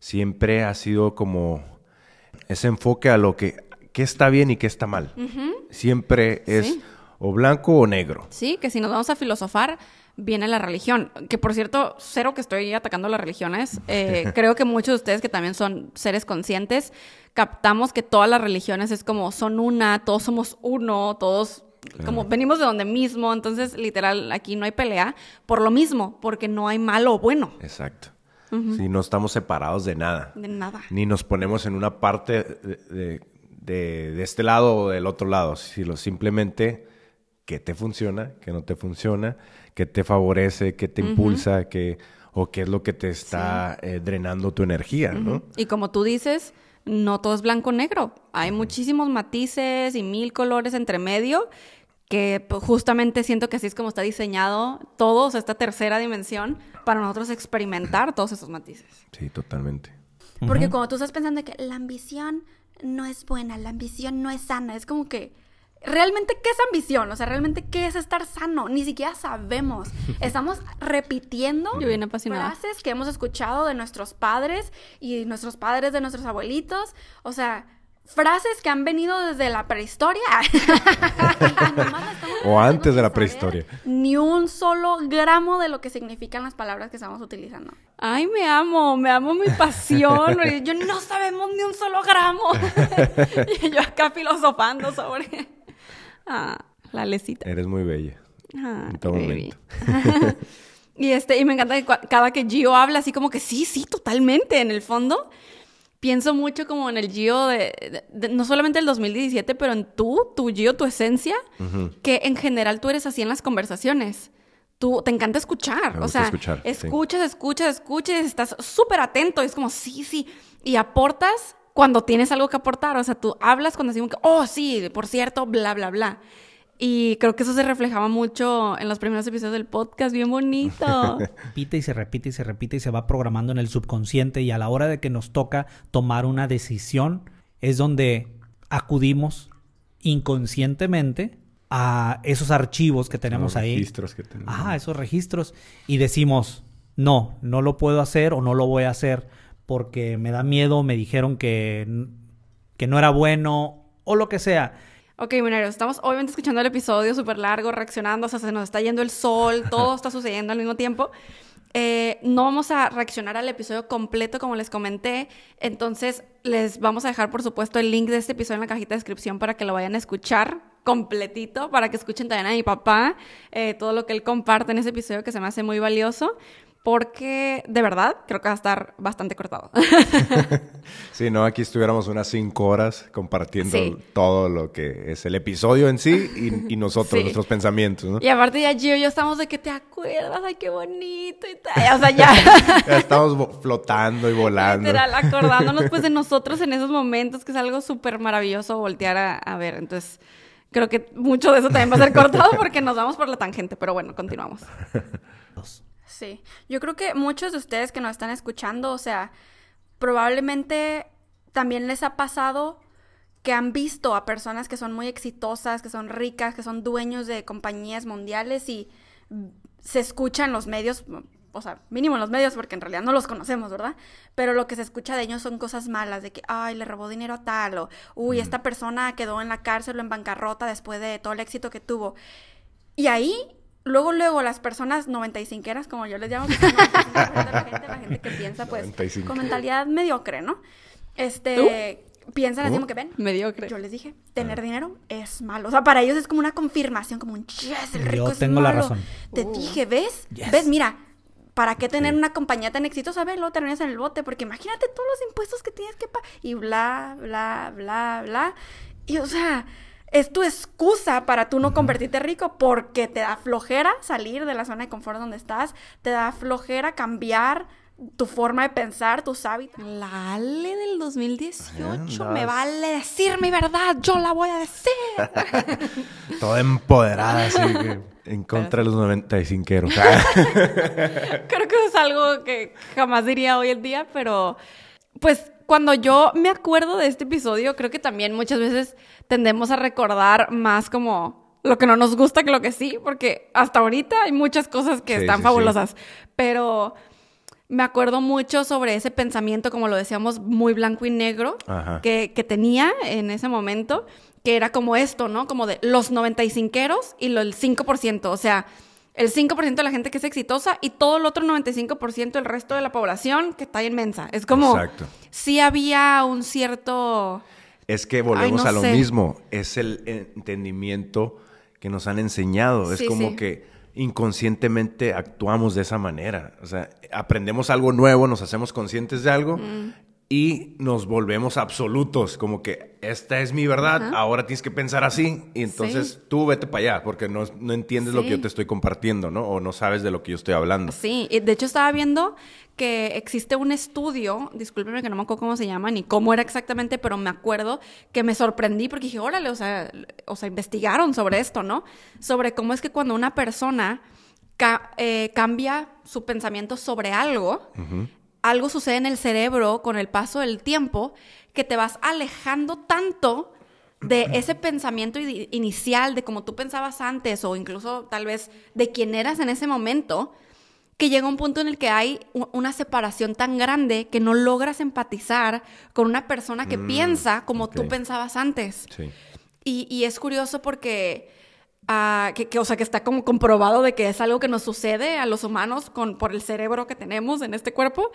siempre ha sido como ese enfoque a lo que qué está bien y qué está mal. Siempre es Sí. o blanco o negro. Sí, que si nos vamos a filosofar, viene la religión. Que por cierto, cero que estoy atacando las religiones. <laughs> Eh, creo que muchos de ustedes que también son seres conscientes, captamos que todas las religiones es como son una, todos somos uno, todos como venimos de donde mismo. Entonces, literal, aquí no hay pelea por lo mismo, porque no hay malo o bueno. Exacto. Si no estamos separados de nada. De nada. Ni nos ponemos en una parte de, de- de- de este lado o del otro lado, sino simplemente qué te funciona, qué no te funciona, qué te favorece, qué te impulsa, qué, o qué es lo que te está eh, drenando tu energía, ¿no? Y como tú dices, no todo es blanco o negro. Hay muchísimos matices y mil colores entre medio que pues, justamente siento que así es como está diseñado todo, o sea, esta tercera dimensión, para nosotros experimentar todos esos matices. Sí, totalmente. Porque cuando tú estás pensando que la ambición no es buena, la ambición no es sana, es como que realmente qué es ambición, o sea, realmente qué es estar sano, ni siquiera sabemos. <laughs> Estamos repitiendo Yo bien apasionada. frases que hemos escuchado de nuestros padres y nuestros padres de nuestros abuelitos, o sea, frases que han venido desde la prehistoria. <laughs> O antes de la prehistoria. Ni un solo gramo de lo que significan las palabras que estamos utilizando. Ay, me amo, me amo mi pasión. <laughs> Yo no sabemos ni un solo gramo. <laughs> y yo acá filosofando sobre ah, la lecita. Eres muy bella. Ah, en todo baby. momento. <laughs> y este, y me encanta que cada que Gio habla así como que sí, sí, totalmente. En el fondo, pienso mucho como en el Gio de, de- de- no solamente el 2017, pero en tú, tu Gio, tu esencia, que en general tú eres así en las conversaciones. Tú te encanta escuchar, Me o sea, escuchar, sí. escuchas, escuchas, escuchas, estás súper atento, y es como sí, sí, y aportas cuando tienes algo que aportar, o sea, tú hablas cuando decimos que, oh, sí, por cierto, bla, bla, bla. Y creo que eso se reflejaba mucho en los primeros episodios del podcast, bien bonito. <laughs> repite y se repite y se repite y se va programando en el subconsciente y a la hora de que nos toca tomar una decisión es donde acudimos inconscientemente a esos archivos que tenemos Los ahí. registros que tenemos. Ajá, esos registros y decimos, no, no lo puedo hacer o no lo voy a hacer porque me da miedo, me dijeron que, que no era bueno o lo que sea. Ok, Minero, estamos obviamente escuchando el episodio súper largo, reaccionando, o sea, se nos está yendo el sol, <laughs> todo está sucediendo al mismo tiempo. Eh, no vamos a reaccionar al episodio completo como les comenté, entonces les vamos a dejar por supuesto el link de este episodio en la cajita de descripción para que lo vayan a escuchar completito, para que escuchen también a mi papá eh, todo lo que él comparte en ese episodio que se me hace muy valioso, porque de verdad creo que va a estar bastante cortado. <laughs> Sí, no, aquí estuviéramos unas cinco horas compartiendo Sí. todo lo que es el episodio en sí y, y nosotros, Sí. nuestros pensamientos, ¿no? y aparte ya Gio y yo estamos de que te acuerdas, ay, qué bonito y tal, o sea, ya... <laughs> Ya estamos flotando y volando. Literal, acordándonos pues de nosotros en esos momentos, que es algo súper maravilloso voltear a, a ver. Entonces, creo que mucho de eso también va a ser cortado porque nos vamos por la tangente, pero bueno, continuamos. Sí, yo creo que muchos de ustedes que nos están escuchando, o sea, probablemente también les ha pasado que han visto a personas que son muy exitosas, que son ricas, que son dueños de compañías mundiales y se escucha en los medios, o sea, mínimo en los medios porque en realidad no los conocemos, ¿verdad? Pero lo que se escucha de ellos son cosas malas, de que, ay, le robó dinero a tal, o, uy, esta persona quedó en la cárcel o en bancarrota después de todo el éxito que tuvo. Y ahí, luego, luego, las personas 95eras, como yo les llamo, que son 95% de la gente, la gente que piensa, pues, 95. con mentalidad mediocre, ¿no? Este, piensan así como que ven. Mediocre. Yo les dije, tener dinero es malo. O sea, para ellos es como una confirmación, como un yes, el Yo rico es tengo la malo". razón. Te dije, ¿ves? Yes. ¿Ves? Mira, ¿para qué tener Sí. una compañía tan exitosa? Ve, luego terminas en el bote, porque imagínate todos los impuestos que tienes que pagar. Y bla, bla, bla, bla. Y o sea, es tu excusa para tú no convertirte rico porque te da flojera salir de la zona de confort donde estás, te da flojera cambiar tu forma de pensar, tus hábitos. La Ale del 2018 me vale decir mi verdad, yo la voy a decir. <laughs> Toda empoderada, así en contra de los 95 <laughs> Creo que es algo que jamás diría hoy en día, pero pues cuando yo me acuerdo de este episodio, creo que también muchas veces tendemos a recordar más como lo que no nos gusta que lo que sí, porque hasta ahorita hay muchas cosas que están fabulosas, pero me acuerdo mucho sobre ese pensamiento, como lo decíamos, muy blanco y negro, que, que, tenía en ese momento, que era como esto, ¿no? Como de los 95eros y lo, el 5%, o sea, el 5% de la gente que es exitosa y todo el otro 95% del resto de la población que está inmensa. Es como, Exacto. sí había un cierto... Es que volvemos a lo mismo, es el entendimiento que nos han enseñado, es como que inconscientemente actuamos de esa manera. O sea, aprendemos algo nuevo, nos hacemos conscientes de algo mm. Y nos volvemos absolutos, como que esta es mi verdad, ahora tienes que pensar así y entonces tú vete para allá porque no, no entiendes lo que yo te estoy compartiendo, ¿no? O no sabes de lo que yo estoy hablando. Sí, de hecho estaba viendo que existe un estudio, discúlpeme que no me acuerdo cómo se llama ni cómo era exactamente, pero me acuerdo que me sorprendí porque dije, órale, o sea, o sea investigaron sobre esto, ¿no? Sobre cómo es que cuando una persona eh, cambia su pensamiento sobre algo, algo sucede en el cerebro con el paso del tiempo que te vas alejando tanto de <clears throat> ese pensamiento inicial, de cómo tú pensabas antes o incluso tal vez de quién eras en ese momento, que llega un punto en el que hay una separación tan grande que no logras empatizar con una persona que mm, piensa como tú pensabas antes. Y, es curioso porque, uh, que, o sea, que está como comprobado de que es algo que nos sucede a los humanos con, por el cerebro que tenemos en este cuerpo.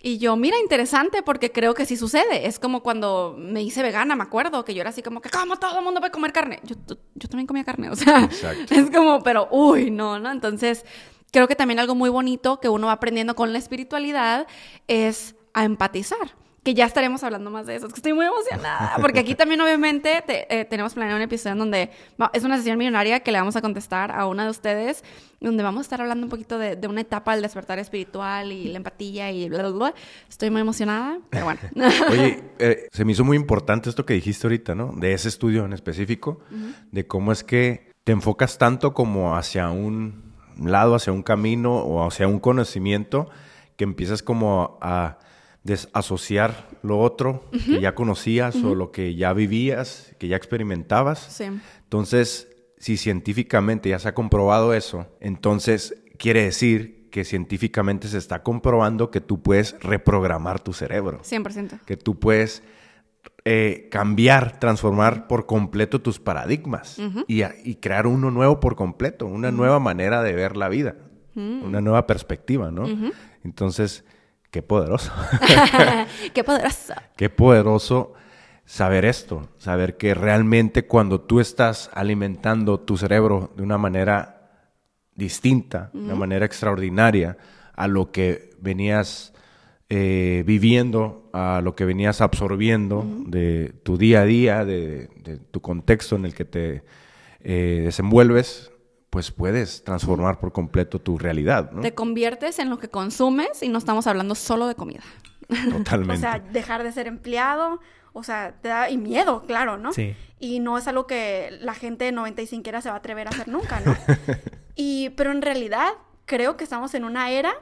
Y yo, mira, interesante, porque creo que sí sucede. Es como cuando me hice vegana, me acuerdo, que yo era así como que, ¿cómo todo el mundo a comer carne? Yo, yo también comía carne, <laughs> o sea, es como, pero, uy, no, ¿no? Entonces, creo que también algo muy bonito que uno va aprendiendo con la espiritualidad es a empatizar que ya estaremos hablando más de eso. Es que estoy muy emocionada, porque aquí también obviamente eh, tenemos planeado un episodio en donde es una sesión millonaria que le vamos a contestar a una de ustedes, donde vamos a estar hablando un poquito de, una etapa del despertar espiritual y la empatía y bla, bla, bla. Estoy muy emocionada, pero bueno. <laughs> Oye, eh, se me hizo muy importante esto que dijiste ahorita, ¿no? De ese estudio en específico, de cómo es que te enfocas tanto como hacia un lado, hacia un camino o hacia un conocimiento que empiezas como a desasociar lo otro que ya conocías o lo que ya vivías, que ya experimentabas. Entonces, si científicamente ya se ha comprobado eso, entonces quiere decir que científicamente se está comprobando que tú puedes reprogramar tu cerebro. 100%. Que tú puedes eh, cambiar, transformar por completo tus paradigmas y, crear uno nuevo por completo, una nueva manera de ver la vida, una nueva perspectiva, ¿no? Entonces, qué poderoso. <laughs> qué poderoso. Qué poderoso saber esto, saber que realmente cuando tú estás alimentando tu cerebro de una manera distinta, de una manera extraordinaria a lo que venías eh, viviendo a lo que venías absorbiendo de tu día a día, de, tu contexto en el que te eh, desenvuelves, pues puedes transformar por completo tu realidad. Te conviertes en lo que consumes y no estamos hablando solo de comida. Totalmente. <laughs> o sea, dejar de ser empleado, o sea, te da y miedo, claro, ¿no? Sí. Y no es algo que la gente de 95 era se va a atrever a hacer nunca, ¿no? <laughs> y, pero en realidad creo que estamos en una era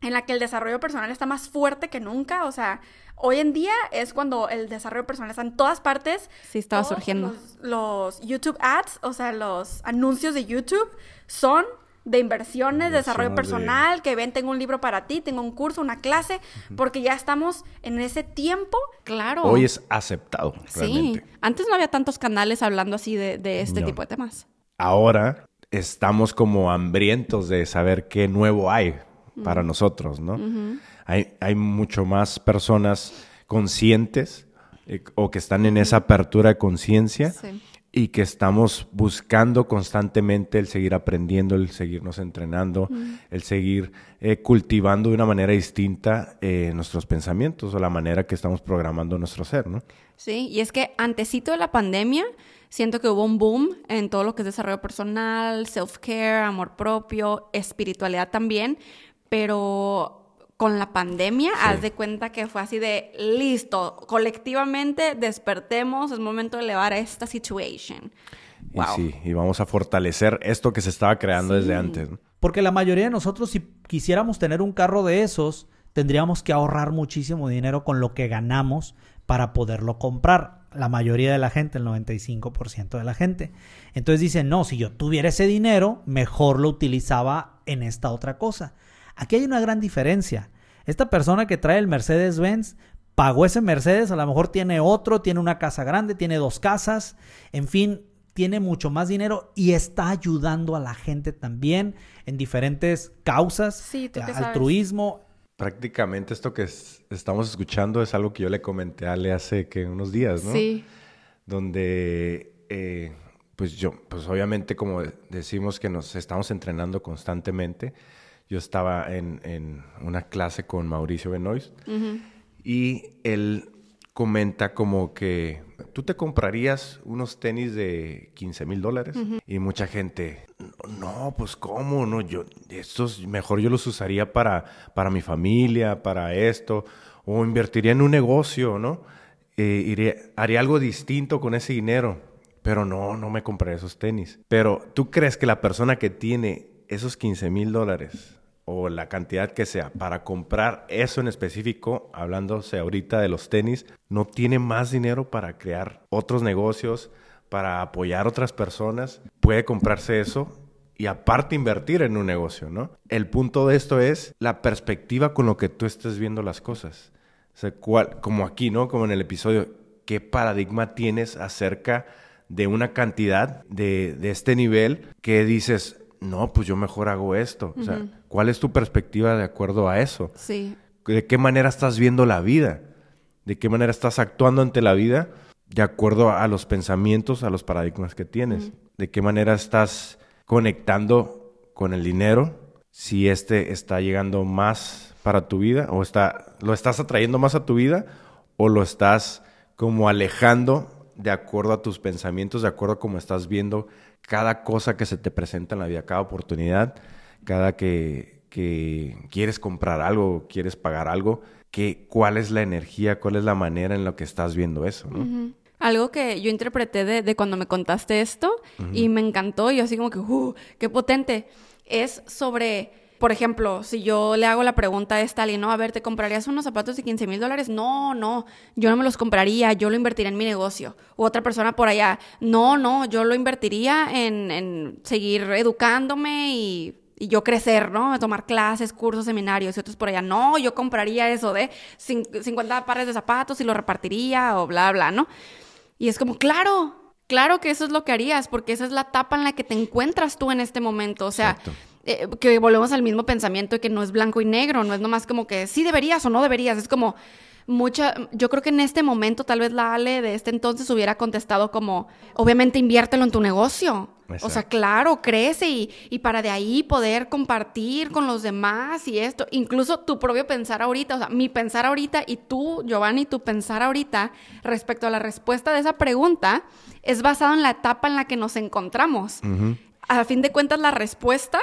en la que el desarrollo personal está más fuerte que nunca. O sea, hoy en día es cuando el desarrollo personal está en todas partes. Sí, estaba surgiendo. Los, YouTube ads, o sea, los anuncios de YouTube son de inversiones, de desarrollo personal, que ven, tengo un libro para ti, tengo un curso, una clase, porque ya estamos en ese tiempo, claro. Hoy es aceptado. Sí, antes no había tantos canales hablando así de, este tipo de temas. Ahora estamos como hambrientos de saber qué nuevo hay para nosotros, ¿no? hay, hay mucho más personas conscientes eh, o que están en esa apertura de conciencia y que estamos buscando constantemente el seguir aprendiendo, el seguirnos entrenando, el seguir eh, cultivando de una manera distinta eh, nuestros pensamientos o la manera que estamos programando nuestro ser, ¿no? Sí, y es que antesito de la pandemia, siento que hubo un boom en todo lo que es desarrollo personal, self-care, amor propio, espiritualidad también, pero con la pandemia, haz de cuenta que fue así de listo, colectivamente despertemos, es momento de elevar esta situación. Y sí, y vamos a fortalecer esto que se estaba creando desde antes. Porque la mayoría de nosotros, si quisiéramos tener un carro de esos, tendríamos que ahorrar muchísimo dinero con lo que ganamos para poderlo comprar. La mayoría de la gente, el 95% de la gente. Entonces dicen, no, si yo tuviera ese dinero, mejor lo utilizaba en esta otra cosa. Aquí hay una gran diferencia. Esta persona que trae el Mercedes-Benz pagó ese Mercedes, a lo mejor tiene otro, tiene una casa grande, tiene dos casas, en fin, tiene mucho más dinero y está ayudando a la gente también en diferentes causas, sí, altruismo. Prácticamente esto que estamos escuchando es algo que yo le comenté a Ale hace que unos días, ¿no? Sí. Donde, eh, pues yo, pues obviamente como decimos que nos estamos entrenando constantemente, yo estaba en, en una clase con Mauricio Benoist y él comenta como que tú te comprarías unos tenis de 15 mil dólares y mucha gente, no, pues cómo, no, yo, estos mejor yo los usaría para, para mi familia, para esto, o invertiría en un negocio, ¿no? Eh, iría, haría algo distinto con ese dinero, pero no, no me compraría esos tenis. Pero tú crees que la persona que tiene esos 15 mil dólares o la cantidad que sea para comprar eso en específico, hablándose ahorita de los tenis, no tiene más dinero para crear otros negocios, para apoyar otras personas, puede comprarse eso y aparte invertir en un negocio, ¿no? El punto de esto es la perspectiva con lo que tú estés viendo las cosas. O sea, cuál, como aquí, ¿no? Como en el episodio, ¿qué paradigma tienes acerca de una cantidad de, de este nivel que dices, no, pues yo mejor hago esto. O sea, ¿cuál es tu perspectiva de acuerdo a eso? Sí. ¿De qué manera estás viendo la vida? ¿De qué manera estás actuando ante la vida de acuerdo a los pensamientos, a los paradigmas que tienes? ¿De qué manera estás conectando con el dinero? Si este está llegando más para tu vida o está lo estás atrayendo más a tu vida o lo estás como alejando de acuerdo a tus pensamientos, de acuerdo a cómo estás viendo cada cosa que se te presenta en la vida, cada oportunidad, cada que, quieres comprar algo, quieres pagar algo, que, cuál es la energía, cuál es la manera en la que estás viendo eso, ¿no? Algo que yo interpreté de, cuando me contaste esto y me encantó, y así como que, ¡uh! ¡Qué potente! Es sobre por ejemplo, si yo le hago la pregunta a esta alguien, no, a ver, ¿te comprarías unos zapatos de 15 mil dólares? No, no, yo no me los compraría, yo lo invertiría en mi negocio. U otra persona por allá, no, no, yo lo invertiría en, seguir educándome y, yo crecer, ¿no? Tomar clases, cursos, seminarios. Y otros por allá, no, yo compraría eso de 50 pares de zapatos y lo repartiría o bla, bla, ¿no? Y es como, claro, Claro que eso es lo que harías, porque esa es la etapa en la que te encuentras tú en este momento. O sea, eh, que volvemos al mismo pensamiento de que no es blanco y negro, no es nomás como que sí deberías o no deberías, es como mucha, yo creo que en este momento tal vez la Ale de este entonces hubiera contestado como, obviamente inviértelo en tu negocio. O sea, claro, crece y, y, para de ahí poder compartir con los demás y esto, incluso tu propio pensar ahorita, o sea, mi pensar ahorita y tú, Giovanni, tu pensar ahorita respecto a la respuesta de esa pregunta es basado en la etapa en la que nos encontramos. A fin de cuentas, la respuesta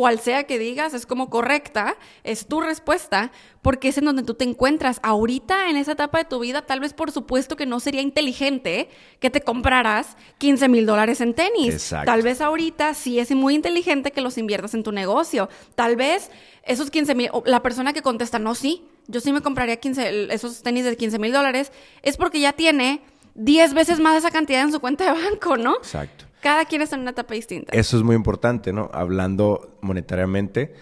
cual sea que digas, es como correcta, es tu respuesta, porque es en donde tú te encuentras. Ahorita, en esa etapa de tu vida, tal vez por supuesto que no sería inteligente que te compraras 15 mil dólares en tenis. Tal vez ahorita sí es muy inteligente que los inviertas en tu negocio. Tal vez esos 15 mil, la persona que contesta, no, sí, yo sí me compraría 15, esos tenis de 15 mil dólares, es porque ya tiene 10 veces más de esa cantidad en su cuenta de banco, ¿no? Exacto. Cada quien está en una etapa distinta. Eso es muy importante, ¿no? Hablando monetariamente,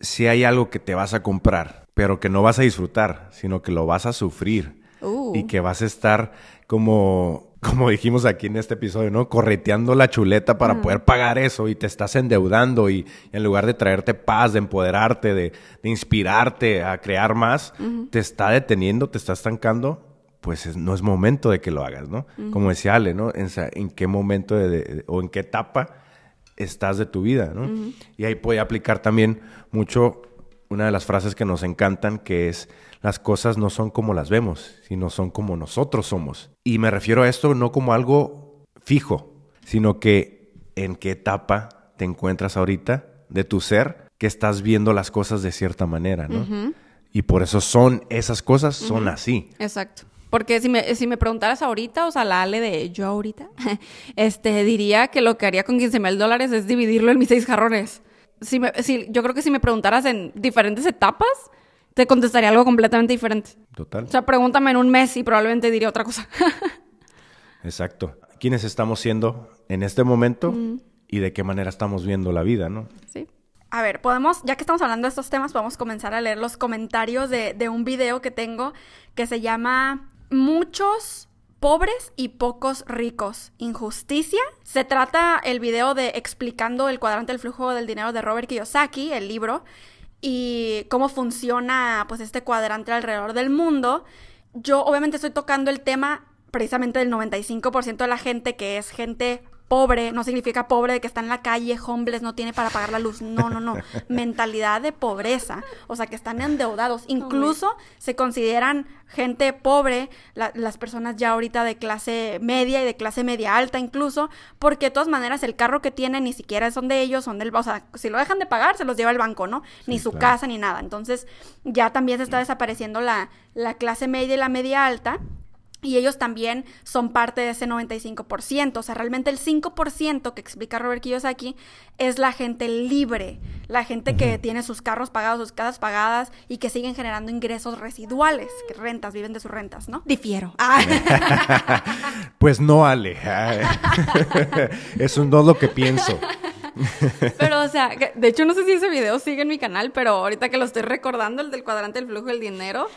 si hay algo que te vas a comprar, pero que no vas a disfrutar, sino que lo vas a sufrir uh. y que vas a estar como, como dijimos aquí en este episodio, ¿no? Correteando la chuleta para poder pagar eso y te estás endeudando y en lugar de traerte paz, de empoderarte, de, inspirarte a crear más, te está deteniendo, te está estancando pues no es momento de que lo hagas, ¿no? Como decía Ale, ¿no? En, qué momento o en qué etapa estás de tu vida, ¿no? Y ahí puede aplicar también mucho una de las frases que nos encantan, que es las cosas no son como las vemos, sino son como nosotros somos. Y me refiero a esto no como algo fijo, sino que en qué etapa te encuentras ahorita de tu ser que estás viendo las cosas de cierta manera, ¿no? Y por eso son esas cosas, son así. Exacto. Porque si me, si me preguntaras ahorita, o sea, la Ale de yo ahorita, <laughs> este, diría que lo que haría con 15 mil dólares es dividirlo en mis seis jarrones. Si me, si, yo creo que si me preguntaras en diferentes etapas, te contestaría algo completamente diferente. Total. O sea, pregúntame en un mes y probablemente diría otra cosa. <laughs> Exacto. ¿Quiénes estamos siendo en este momento y de qué manera estamos viendo la vida, no? Sí. A ver, podemos, ya que estamos hablando de estos temas, podemos comenzar a leer los comentarios de, de un video que tengo que se llama Muchos pobres y pocos ricos. Injusticia. Se trata el video de explicando el cuadrante del flujo del dinero de Robert Kiyosaki, el libro, y cómo funciona pues este cuadrante alrededor del mundo. Yo obviamente estoy tocando el tema precisamente del 95% de la gente que es gente pobre, no significa pobre de que está en la calle, homeless, no tiene para pagar la luz. No, no, no. <laughs> Mentalidad de pobreza. O sea, que están endeudados. Incluso se consideran gente pobre, las personas ya ahorita de clase media y de clase media alta incluso, porque de todas maneras el carro que tienen ni siquiera son de ellos, son del... O sea, si lo dejan de pagar, se los lleva el banco, ¿no? ni su casa ni nada. Entonces, ya también se está desapareciendo la, la clase media y la media alta. Y ellos también son parte de ese 95%. O sea, realmente el 5% que explica Robert Kiyosaki es la gente libre, la gente que tiene sus carros pagados, sus casas pagadas y que siguen generando ingresos residuales, que rentas, viven de sus rentas, ¿no? Difiero. Ah. <laughs> pues no, Ale. <laughs> Eso no es lo que pienso. <laughs> Pero, o sea, de hecho no sé si ese video sigue en mi canal, pero ahorita que lo estoy recordando, el del cuadrante del flujo del dinero,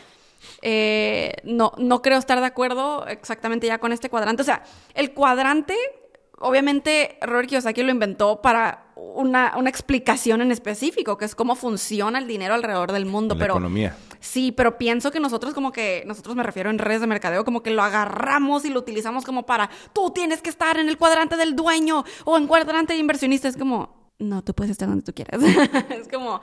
eh, no, no creo estar de acuerdo exactamente ya con este cuadrante. O sea, el cuadrante, obviamente, Robert Kiyosaki lo inventó para una, explicación en específico, que es cómo funciona el dinero alrededor del mundo. La economía. Sí, pero pienso que nosotros como que, nosotros me refiero en redes de mercadeo, como que lo agarramos y lo utilizamos como para, tú tienes que estar en el cuadrante del dueño o en cuadrante de inversionista. Es como, no, tú puedes estar donde tú quieras. <laughs> es como,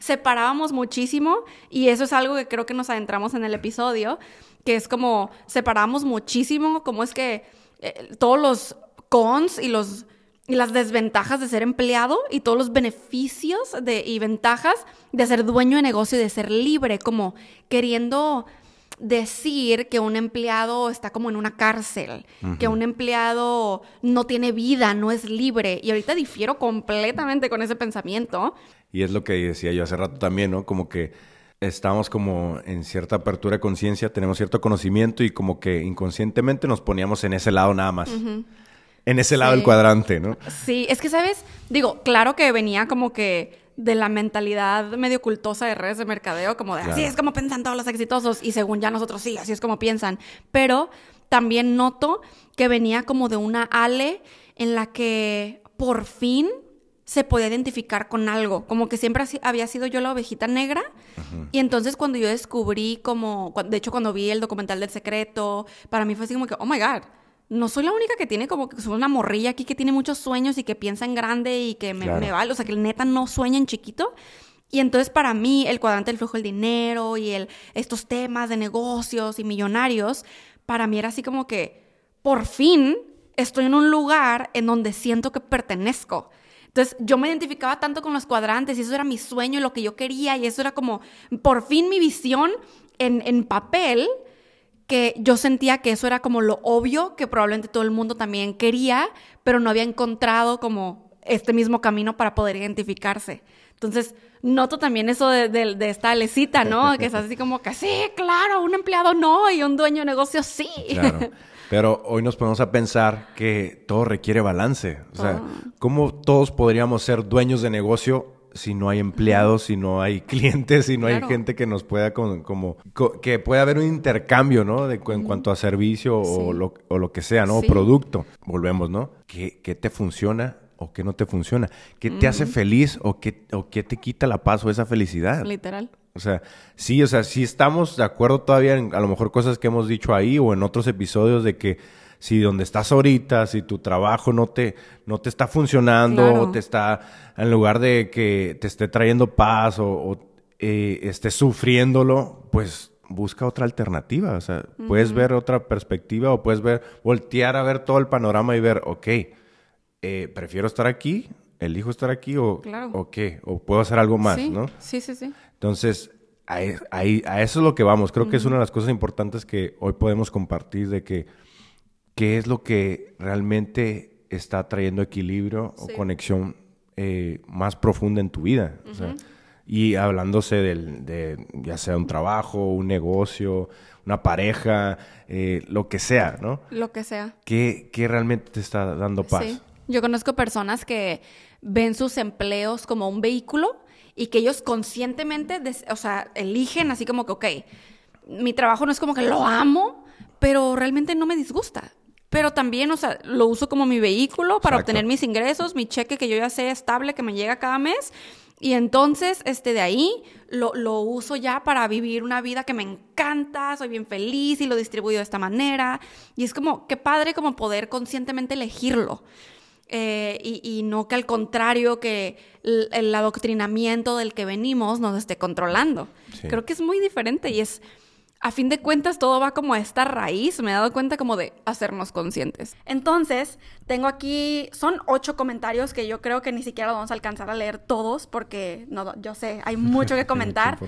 separábamos muchísimo y eso es algo que creo que nos adentramos en el episodio, que es como separábamos muchísimo, como es que eh, todos los cons y los y las desventajas de ser empleado y todos los beneficios de, y ventajas de ser dueño de negocio y de ser libre, como queriendo decir que un empleado está como en una cárcel, que un empleado no tiene vida, no es libre. Y ahorita difiero completamente con ese pensamiento. Y es lo que decía yo hace rato también, ¿no? Como que estamos como en cierta apertura de conciencia, tenemos cierto conocimiento y como que inconscientemente nos poníamos en ese lado nada más. En ese lado del cuadrante, ¿no? Sí, es que, ¿sabes? Digo, claro que venía como que de la mentalidad medio cultosa de redes de mercadeo, como de así es como piensan todos los exitosos y según ya nosotros sí, así es como piensan. Pero también noto que venía como de una ale en la que por fin se podía identificar con algo, como que siempre había sido yo la ovejita negra. Y entonces cuando yo descubrí como, de hecho cuando vi el documental del secreto, para mí fue así como que, oh my god, no soy la única que tiene como que soy una morrilla aquí que tiene muchos sueños y que piensa en grande y que me, vale, o sea, que el neta no sueña en chiquito. Y entonces para mí el cuadrante del flujo del dinero y el, estos temas de negocios y millonarios, para mí era así como que por fin estoy en un lugar en donde siento que pertenezco. Entonces yo me identificaba tanto con los cuadrantes y eso era mi sueño y lo que yo quería y eso era como por fin mi visión en, en papel que yo sentía que eso era como lo obvio que probablemente todo el mundo también quería, pero no había encontrado como este mismo camino para poder identificarse. Entonces, noto también eso de, esta alecita, ¿no? Que es así como que sí, claro, un empleado no y un dueño de negocio sí. Claro. Pero hoy nos ponemos a pensar que todo requiere balance. O sea, ¿cómo todos podríamos ser dueños de negocio si no hay empleados, si no hay <laughs> clientes, si no hay gente que nos pueda como, que pueda haber un intercambio, ¿no? De, en cuanto a servicio o, lo, o, lo, que sea, ¿no? Producto. Volvemos, ¿no? ¿Qué, ¿Qué, te funciona o qué no te funciona? ¿Qué te hace feliz o qué, o qué te quita la paz o esa felicidad? Literal. O sea, sí, o sea, sí estamos de acuerdo todavía en a lo mejor cosas que hemos dicho ahí o en otros episodios de que si donde estás ahorita, si tu trabajo no te, no te está funcionando o te está, en lugar de que te esté trayendo paz o, eh, estés sufriéndolo, pues busca otra alternativa. O sea, puedes ver otra perspectiva o puedes ver, voltear a ver todo el panorama y ver, ok, eh, prefiero estar aquí, elijo estar aquí o, o qué, o puedo hacer algo más, ¿no? Sí, sí, sí. Entonces, a, e, a, eso es lo que vamos. Creo que es una de las cosas importantes que hoy podemos compartir de que qué es lo que realmente está trayendo equilibrio o conexión eh, más profunda en tu vida. y hablándose del, de ya sea un trabajo, un negocio, una pareja, eh, lo que sea, ¿no? Lo que sea. ¿Qué, ¿Qué, realmente te está dando paz? Sí. Yo conozco personas que ven sus empleos como un vehículo y que ellos conscientemente, o sea, eligen así como que, ok, mi trabajo no es como que lo amo, pero realmente no me disgusta. Pero también, o sea, lo uso como mi vehículo para obtener mis ingresos, mi cheque que yo ya sé estable que me llega cada mes. Y entonces, este, de ahí lo, lo, uso ya para vivir una vida que me encanta, soy bien feliz y lo distribuyo de esta manera. Y es como, qué padre como poder conscientemente elegirlo. Eh, y, no que al contrario que el, adoctrinamiento del que venimos nos esté controlando. Creo que es muy diferente y es, a fin de cuentas, todo va como a esta raíz, me he dado cuenta como de hacernos conscientes. Entonces, tengo aquí, son ocho comentarios que yo creo que ni siquiera vamos a alcanzar a leer todos porque, no, yo sé, hay mucho que <laughs> comentar,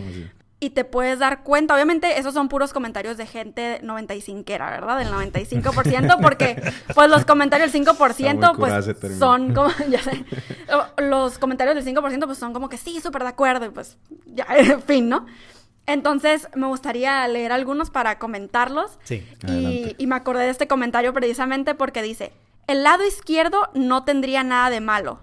y te puedes dar cuenta, obviamente esos son puros comentarios de gente 95 era, ¿verdad? Del 95%, porque pues los comentarios del 5% pues son como, <laughs> ya sé, los comentarios del 5% pues son como que sí, súper de acuerdo, y pues ya, <laughs> en fin, ¿no? Entonces me gustaría leer algunos para comentarlos. Sí. Y, y me acordé de este comentario precisamente porque dice, el lado izquierdo no tendría nada de malo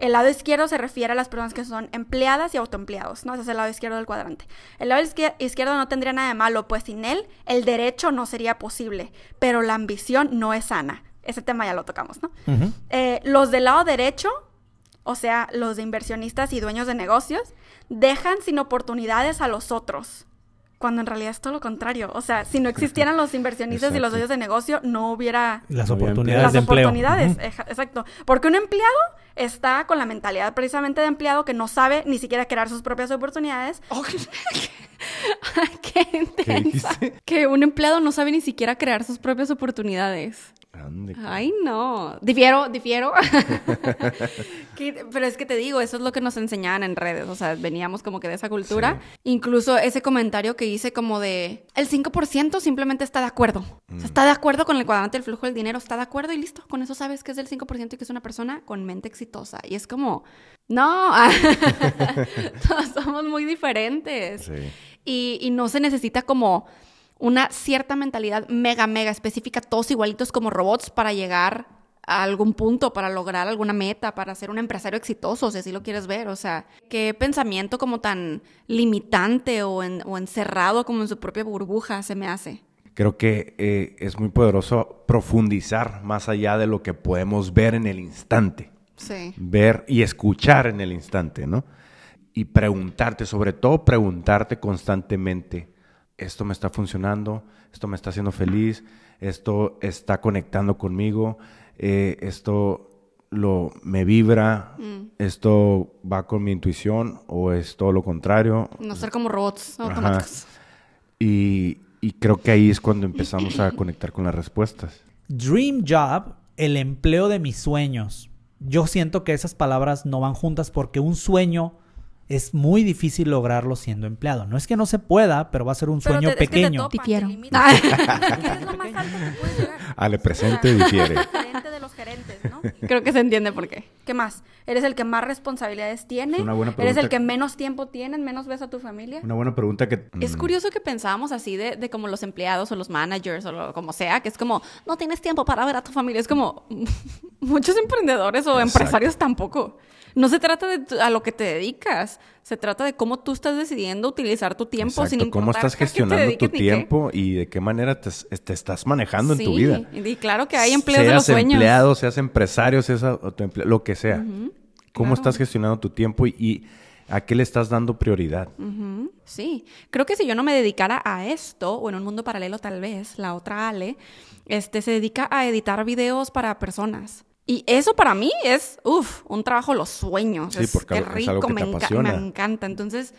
el lado izquierdo se refiere a las personas que son empleadas y autoempleados, ¿no? Ese es el lado izquierdo del cuadrante. El lado izquierdo no tendría nada de malo, pues sin él el derecho no sería posible, pero la ambición no es sana. Ese tema ya lo tocamos, ¿no? Eh, los del lado derecho, o sea, los de inversionistas y dueños de negocios, dejan sin oportunidades a los otros cuando en realidad es todo lo contrario. O sea, si no existieran los inversionistas y los dueños de negocio, no hubiera las oportunidades de oportunidades. Exacto. Porque un empleado está con la mentalidad precisamente de empleado que no sabe ni siquiera crear sus propias oportunidades. <laughs> <laughs> qué intensa. que un empleado no sabe ni siquiera crear sus propias oportunidades. Ay, no. Difiero, difiero. <laughs> pero es que te digo, eso es lo que nos enseñaban en redes. O sea, veníamos como que de esa cultura. Incluso ese comentario que hice como de el 5% simplemente está de acuerdo. Mm. está de acuerdo con el cuadrante del flujo del dinero, está de acuerdo y listo. Con eso sabes que es del 5% y que es una persona con mente exitosa. Y es como, no, <laughs> todos somos muy diferentes. Y, y no se necesita como una cierta mentalidad mega, mega específica, todos igualitos como robots para llegar a algún punto, para lograr alguna meta, para ser un empresario exitoso, si así lo quieres ver. O sea, qué pensamiento como tan limitante o, encerrado como en su propia burbuja se me hace. Creo que eh, es muy poderoso profundizar más allá de lo que podemos ver en el instante. Sí. Ver y escuchar en el instante, ¿no? Y preguntarte, sobre todo preguntarte constantemente, esto me está funcionando, esto me está haciendo feliz, esto está conectando conmigo, eh, esto lo me vibra, mm. esto va con mi intuición o es todo lo contrario. No ser como robots automáticos. Y, y creo que ahí es cuando empezamos a <clears throat> conectar con las respuestas. Dream job, el empleo de mis sueños. Yo siento que esas palabras no van juntas porque un sueño es muy difícil lograrlo siendo empleado. No es que no se pueda, pero va a ser un sueño pequeño. Es que Ale <laughs> presente difiere. de los gerentes, ¿no? Creo que se entiende por qué. ¿Qué más? Eres el que más responsabilidades tiene. Eres el que menos tiempo tiene, menos ves a tu familia. Una buena pregunta que... Es mm. curioso que pensábamos así de, de como los empleados o los managers o lo, como sea, que es como, no tienes tiempo para ver a tu familia. Es como, <laughs> muchos emprendedores o empresarios tampoco. No se trata de a lo que te dedicas, se trata de cómo tú estás decidiendo utilizar tu tiempo sin importar cómo estás gestionando tu tiempo y de qué manera te, estás manejando en tu vida. Y claro que hay empleos de los sueños. Seas empleado, seas empresario, seas lo que sea. ¿Cómo estás gestionando tu tiempo y, a qué le estás dando prioridad? Sí, creo que si yo no me dedicara a esto, o en un mundo paralelo tal vez, la otra Ale, este, se dedica a editar videos para personas. Y eso para mí es, uff, un trabajo los sueños. Sí, porque es, rico, me, me encanta. Entonces,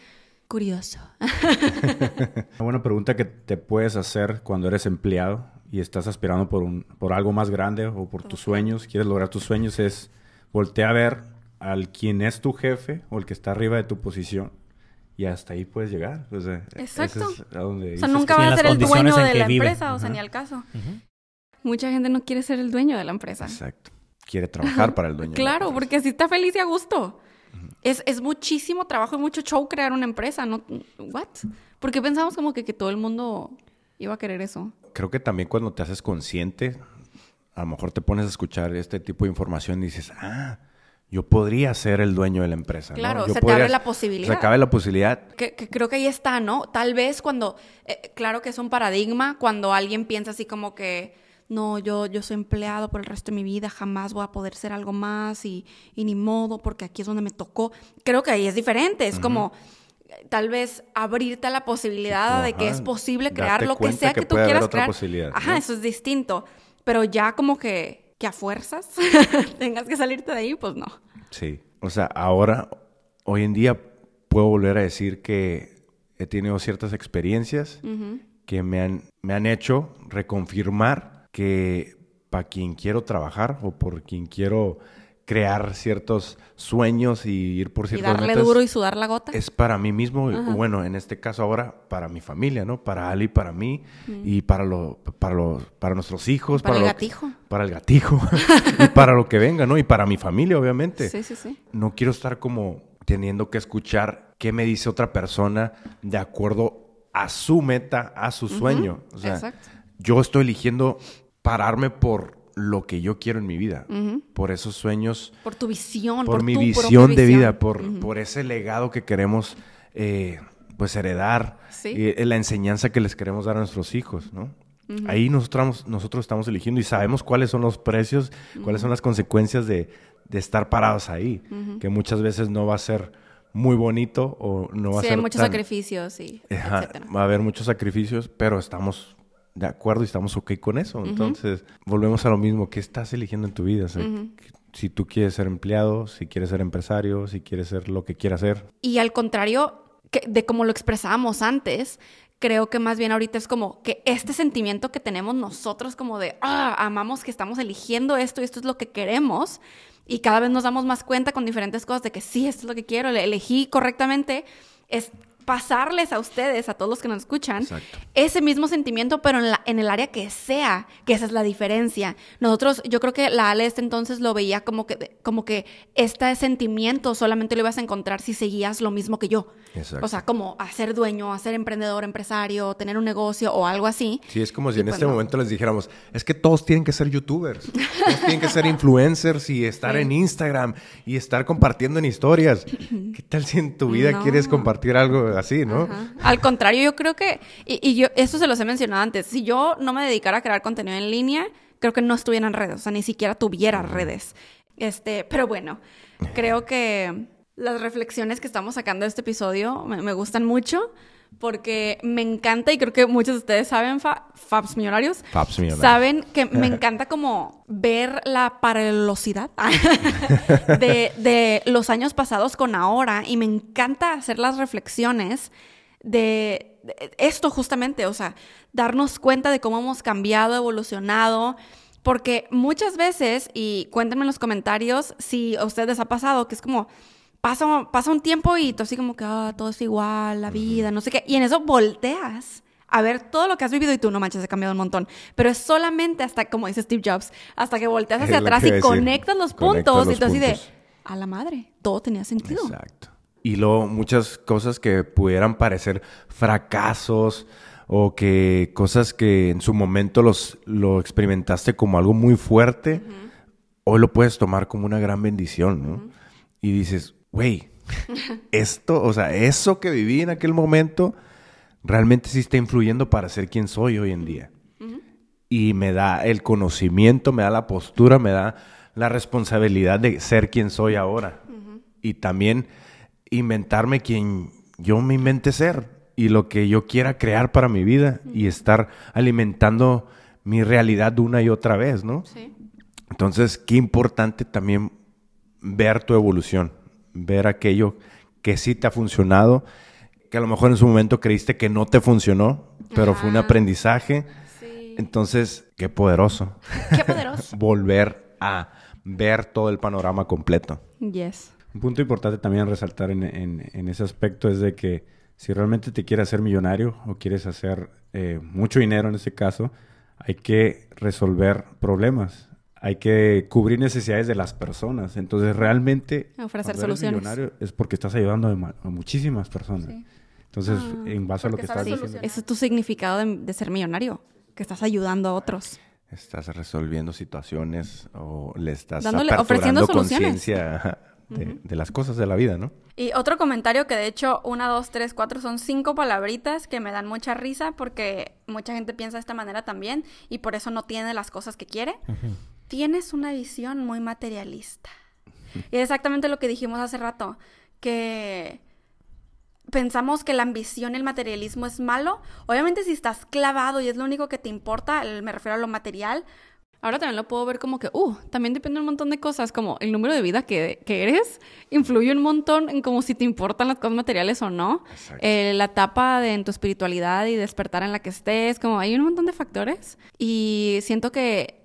curioso. <laughs> Una buena pregunta que te puedes hacer cuando eres empleado y estás aspirando por, un, por algo más grande o por tus sueños, quieres lograr tus sueños, es voltear a ver al quien es tu jefe o el que está arriba de tu posición y hasta ahí puedes llegar. O sea, Exacto. a donde O sea, dices nunca que- va en a ser el dueño de la que vive. empresa, o sea, ni al caso. Mucha gente no quiere ser el dueño de la empresa. Exacto. Quiere trabajar para el dueño. Claro, porque así está feliz y a gusto. es, es muchísimo trabajo y mucho show crear una empresa, ¿no? ¿What? Porque pensamos como que, que todo el mundo iba a querer eso. Creo que también cuando te haces consciente, a lo mejor te pones a escuchar este tipo de información y dices, ah, yo podría ser el dueño de la empresa. ¿no? Claro, Yo se te abre la posibilidad. Se cabe la posibilidad. Que, que creo que ahí está, ¿no? Tal vez cuando, eh, claro que es un paradigma, cuando alguien piensa así como que, no, yo, yo soy empleado por el resto de mi vida, jamás voy a poder ser algo más y, y ni modo, porque aquí es donde me tocó. Creo que ahí es diferente, es como eh, tal vez abrirte a la posibilidad de que es posible crear lo que sea que que, tú quieras otra crear. posibilidad, Ajá, ¿no? eso es distinto. Pero ya como que, que a fuerzas <laughs> tengas que salirte de ahí, pues no. Sí. O sea, ahora, hoy en día, puedo volver a decir que he tenido ciertas experiencias que me han, me han hecho reconfirmar que para quien quiero trabajar o por quien quiero crear ciertos sueños y ir por Y ciertas darle metas, duro y sudar la gota. es para mí mismo, bueno, en este caso ahora para mi familia, ¿no? Para Ali, para mí y para lo, para los, para nuestros hijos, Para el lo- gatijo. para el gatijo <laughs> y para lo que venga, ¿no? Y para mi familia, obviamente. Sí, sí, sí. No quiero estar como teniendo que escuchar qué me dice otra persona de acuerdo a su meta, a su sueño. O sea, Exacto. yo estoy eligiendo pararme por lo que yo quiero en mi vida, por esos sueños Por tu visión, por, por, mi visión de visión. vida, por, por ese legado que queremos eh, pues heredar, Sí. eh, la enseñanza que les queremos dar a nuestros hijos, ¿no? Ahí nosotros, nosotros estamos eligiendo y sabemos cuáles son los precios, cuáles son las consecuencias de, de estar parados ahí, que muchas veces no va a ser muy bonito o no va a Sí, ser hay muchos tan- sacrificios y Ajá, va a haber muchos sacrificios, pero estamos de acuerdo y estamos ok con eso. Entonces, volvemos a lo mismo. ¿Qué estás eligiendo en tu vida? O sea, Si tú quieres ser empleado, si quieres ser empresario, si quieres ser lo que quieras ser. Y al contrario que- de como lo expresábamos antes, creo que más bien ahorita es como que este sentimiento que tenemos nosotros como de, ah, amamos que estamos eligiendo esto y esto es lo que queremos. Y cada vez nos damos más cuenta con diferentes cosas de que sí, esto es lo que quiero, le elegí correctamente, es pasarles a ustedes, a todos los que nos escuchan, Exacto. ese mismo sentimiento, pero en, la- en el área que sea, que esa es la diferencia. Nosotros, yo creo que la Ale este entonces lo veía como que, como que este sentimiento solamente lo ibas a encontrar si seguías lo mismo que yo. Exacto. O sea, como a ser dueño, a ser emprendedor, empresario, tener un negocio o algo así. Sí, es como si Y en pues este no. momento les dijéramos, es que todos tienen que ser youtubers, todos tienen que ser influencers y estar <laughs> Sí. en Instagram y estar compartiendo en historias. <clears throat> ¿Qué tal si en tu vida No. quieres compartir algo así, no? Ajá. Al contrario, yo creo que, y, y yo, eso se los he mencionado antes, si yo no me dedicara a crear contenido en línea, creo que no estuviera en redes, o sea, ni siquiera tuviera redes. Este, pero bueno, creo que las reflexiones que estamos sacando de este episodio me, me gustan mucho porque me encanta y creo que muchos de ustedes saben, Fa- Fabs Millonarios, Fabs Millonarios. saben que me <laughs> encanta como ver la paralelosidad <laughs> de, de los años pasados con ahora y me encanta hacer las reflexiones de, de esto justamente, o sea, darnos cuenta de cómo hemos cambiado, evolucionado, porque muchas veces, y cuéntenme en los comentarios si a ustedes les ha pasado, que es como, pasa, pasa un tiempo y tú así como que, ah, todo es igual, la vida, no sé qué, y en eso volteas a ver todo lo que has vivido y tú no manches, he cambiado un montón. Pero es solamente hasta, como dice Steve Jobs, hasta que volteas hacia atrás y conectas los puntos los y tú así de, a la madre, todo tenía sentido. Exacto. Y luego muchas cosas que pudieran parecer fracasos o que cosas que en su momento los, lo experimentaste como algo muy fuerte, hoy lo puedes tomar como una gran bendición, ¿no? Y dices, güey, esto, o sea, eso que viví en aquel momento realmente sí está influyendo para ser quien soy hoy en día. Y me da el conocimiento, me da la postura, me da la responsabilidad de ser quien soy ahora. Y también inventarme quien yo me invente ser y lo que yo quiera crear para mi vida y estar alimentando mi realidad una y otra vez, ¿no? Sí. Entonces, qué importante también ver tu evolución, ver aquello que sí te ha funcionado, que a lo mejor en su momento creíste que no te funcionó, pero fue un aprendizaje. Sí. Entonces, qué poderoso Qué poderoso. <laughs> volver a ver todo el panorama completo. Yes. Un punto importante también resaltar en, en, ese aspecto es de que si realmente te quieres hacer millonario o quieres hacer eh, mucho dinero en este caso, hay que resolver problemas, hay que cubrir necesidades de las personas. Entonces, realmente, ofrecer soluciones. millonario es porque estás ayudando a, muchísimas personas. Entonces, ah, en base a lo que estás diciendo. Ese es tu significado de, ser millonario, que estás ayudando a otros. Estás resolviendo situaciones o le estás Dándole, ofreciendo conciencia de, las cosas de la vida, ¿no? Y otro comentario que de hecho, una, dos, tres, cuatro, son cinco palabritas que me dan mucha risa porque mucha gente piensa de esta manera también y por eso no tiene las cosas que quiere. Tienes una visión muy materialista. Y es exactamente lo que dijimos hace rato, que pensamos que la ambición y el materialismo es malo. Obviamente si estás clavado y es lo único que te importa, me refiero a lo material, Ahora también lo puedo ver como que, uh, también depende un montón de cosas, como el número de vida que, que eres, influye un montón en como si te importan las cosas materiales o no. Eh, la etapa de en tu espiritualidad y despertar en la que estés, como hay un montón de factores. Y siento que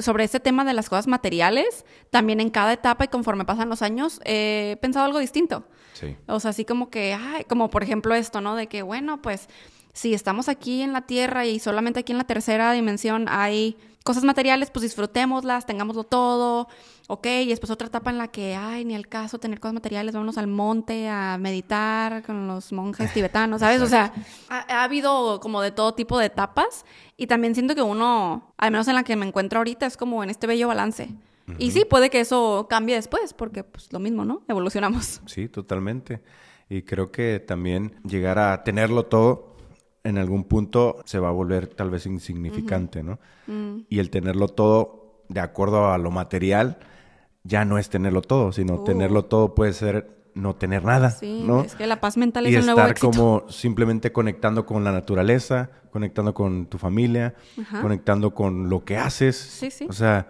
sobre ese tema de las cosas materiales, también en cada etapa y conforme pasan los años, he pensado algo distinto. Sí. O sea, así como que, ay, como por ejemplo esto, ¿no? De que, bueno, pues si estamos aquí en la Tierra y solamente aquí en la tercera dimensión hay cosas materiales, pues disfrutémoslas, tengámoslo todo, ok, y después otra etapa en la que, ay, ni al caso tener cosas materiales, vámonos al monte a meditar con los monjes tibetanos, ¿sabes? O sea, ha, habido como de todo tipo de etapas y también siento que uno, al menos en la que me encuentro ahorita, es como en este bello balance. Y sí, puede que eso cambie después, porque pues lo mismo, ¿no? Evolucionamos. Sí, totalmente. Y creo que también llegar a tenerlo todo en algún punto se va a volver tal vez insignificante, ¿no? Mm. Y el tenerlo todo de acuerdo a lo material ya no es tenerlo todo, sino uh. tenerlo todo puede ser no tener nada, sí, ¿no? Es que la paz mental es el nuevo éxito. como simplemente conectando con la naturaleza, conectando con tu familia, conectando con lo que haces. Sí, sí. O sea,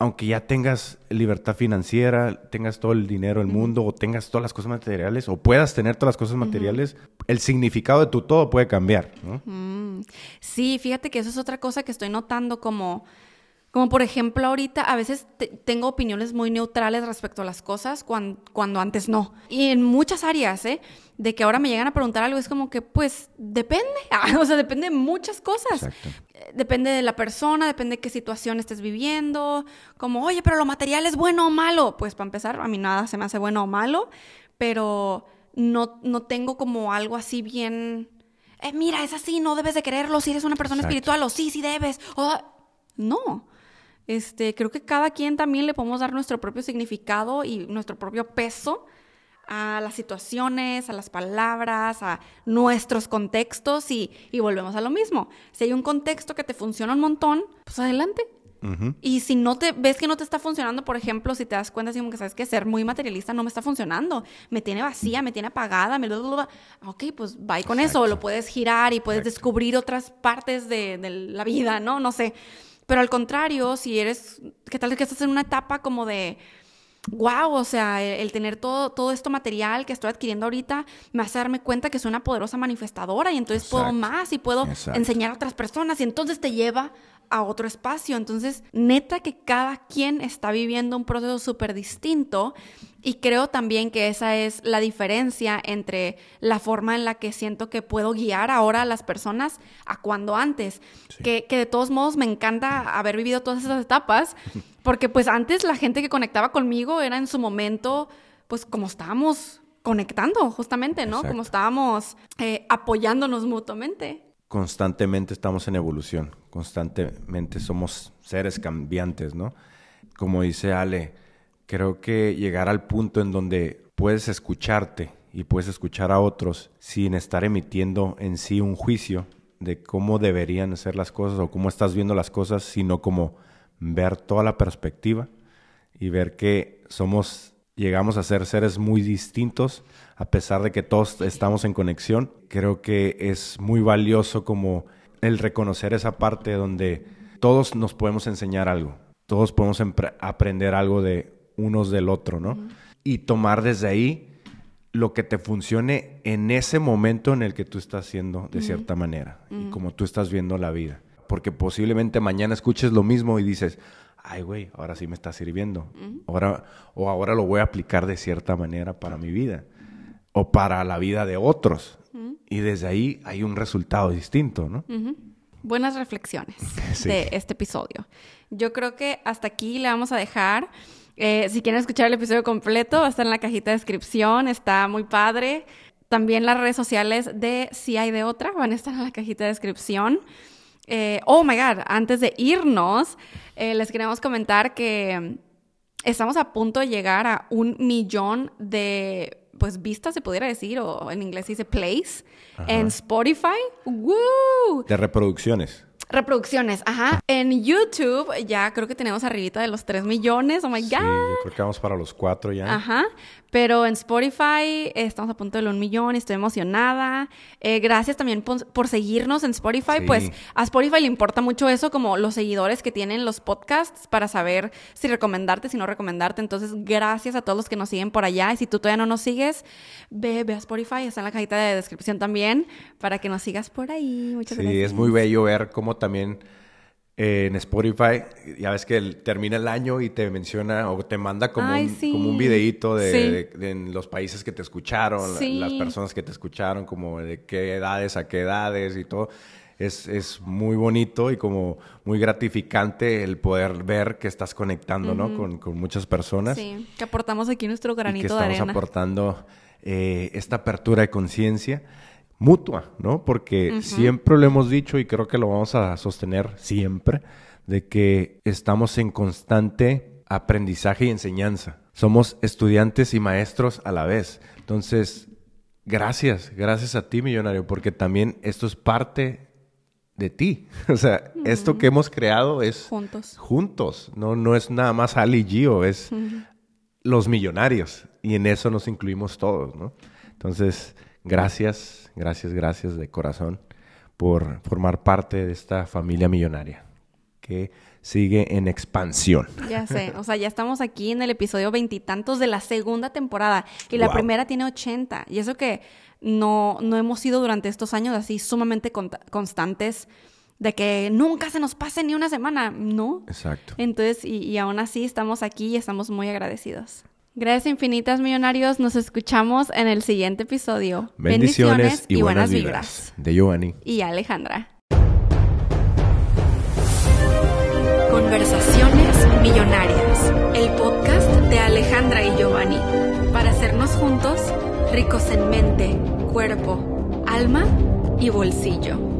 aunque ya tengas libertad financiera, tengas todo el dinero del mundo, o tengas todas las cosas materiales, o puedas tener todas las cosas materiales, el significado de tu todo puede cambiar, ¿no? Sí, fíjate que eso es otra cosa que estoy notando como como por ejemplo ahorita a veces tengo opiniones muy neutrales respecto a las cosas cuando, antes no. Y en muchas áreas, ¿eh? De que ahora me llegan a preguntar algo, es como que pues depende, <laughs> o sea, depende de muchas cosas. Exacto. Depende de la persona, depende de qué situación estés viviendo, como, oye, pero lo material es bueno o malo. Pues para empezar, a mí nada se me hace bueno o malo, pero no, no tengo como algo así bien... Eh, mira, es así, no debes de quererlo si eres una persona espiritual, o sí, sí debes. O... No, este, creo que cada quien también le podemos dar nuestro propio significado y nuestro propio peso a las situaciones, a las palabras, a nuestros contextos y, volvemos a lo mismo. Si hay un contexto que te funciona un montón, pues adelante. Y si no te ves que no te está funcionando, por ejemplo, si te das cuenta, así como que sabes que ser muy materialista no me está funcionando, me tiene vacía, me tiene apagada, me lo. Ok, pues va con eso, lo puedes girar y puedes descubrir otras partes de, de la vida, ¿no? No sé. Pero al contrario, si eres, ¿qué tal que estás en una etapa como de, wow, o sea, el, tener todo, todo esto material que estoy adquiriendo ahorita me hace darme cuenta que soy una poderosa manifestadora y entonces puedo más y puedo enseñar a otras personas y entonces te lleva a otro espacio. Entonces, neta que cada quien está viviendo un proceso súper distinto y creo también que esa es la diferencia entre la forma en la que siento que puedo guiar ahora a las personas a cuando antes. Que, que de todos modos me encanta haber vivido todas esas etapas, <laughs> porque pues antes la gente que conectaba conmigo era en su momento, pues como estábamos conectando justamente, ¿no? Como estábamos eh, apoyándonos mutuamente constantemente estamos en evolución, constantemente somos seres cambiantes, ¿no? Como dice Ale, creo que llegar al punto en donde puedes escucharte y puedes escuchar a otros sin estar emitiendo en sí un juicio de cómo deberían ser las cosas o cómo estás viendo las cosas, sino como ver toda la perspectiva y ver que somos, llegamos a ser seres muy distintos a pesar de que todos estamos en conexión, creo que es muy valioso como el reconocer esa parte donde todos nos podemos enseñar algo, todos podemos aprender algo de unos del otro, ¿no? Y tomar desde ahí lo que te funcione en ese momento en el que tú estás haciendo de cierta manera y como tú estás viendo la vida. Porque posiblemente mañana escuches lo mismo y dices, ay, güey, ahora sí me está sirviendo. ahora, o ahora lo voy a aplicar de cierta manera para mi vida o para la vida de otros. Y desde ahí hay un resultado distinto, ¿no? Buenas reflexiones <laughs> de este episodio. Yo creo que hasta aquí le vamos a dejar. Eh, si quieren escuchar el episodio completo, va a estar en la cajita de descripción. Está muy padre. También las redes sociales de Si hay de otra van a estar en la cajita de descripción. Eh, oh my God, antes de irnos, eh, les queremos comentar que estamos a punto de llegar a un millón de pues vistas se pudiera decir o en inglés dice plays en Spotify. ¡Woo! De reproducciones. Reproducciones, ajá. En YouTube ya creo que tenemos arribita de los 3 millones. Oh my God. Sí, yo creo que vamos para los 4 ya. Ajá. Pero en Spotify estamos a punto de un millón, estoy emocionada. Eh, gracias también por, seguirnos en Spotify. Pues a Spotify le importa mucho eso, como los seguidores que tienen los podcasts para saber si recomendarte, si no recomendarte. Entonces, gracias a todos los que nos siguen por allá. Y si tú todavía no nos sigues, ve, ve a Spotify, está en la cajita de descripción también, para que nos sigas por ahí. Muchas sí, es muy bello ver cómo también en Spotify, ya ves que termina el año y te menciona o te manda como, un, como un videíto de, los países que te escucharon, las personas que te escucharon, como de qué edades a qué edades y todo. Es, es, muy bonito y como muy gratificante el poder ver que estás conectando, ¿no? Con, con, muchas personas. Sí, que aportamos aquí nuestro granito de arena. estamos aportando eh, esta apertura de conciencia mutua, ¿no? Porque siempre lo hemos dicho y creo que lo vamos a sostener siempre, de que estamos en constante aprendizaje y enseñanza. Somos estudiantes y maestros a la vez. Entonces, gracias, gracias a ti, millonario, porque también esto es parte de ti. <laughs> O sea, esto que hemos creado es juntos. Juntos, no, no es nada más Ali y Gio, es los millonarios. Y en eso nos incluimos todos, ¿no? Entonces, gracias, gracias, gracias de corazón por formar parte de esta familia millonaria que sigue en expansión. Ya sé, o sea, ya estamos aquí en el episodio veintitantos de la segunda temporada y la primera tiene ochenta. Y eso que no, no hemos sido durante estos años así sumamente constantes de que nunca se nos pase ni una semana, ¿no? Exacto. Entonces, y, y aún así estamos aquí y estamos muy agradecidos. Gracias infinitas, millonarios. Nos escuchamos en el siguiente episodio. Bendiciones, y, buenas, vibras. De Giovanni. Y Alejandra. Conversaciones Millonarias. El podcast de Alejandra y Giovanni. Para hacernos juntos ricos en mente, cuerpo, alma y bolsillo.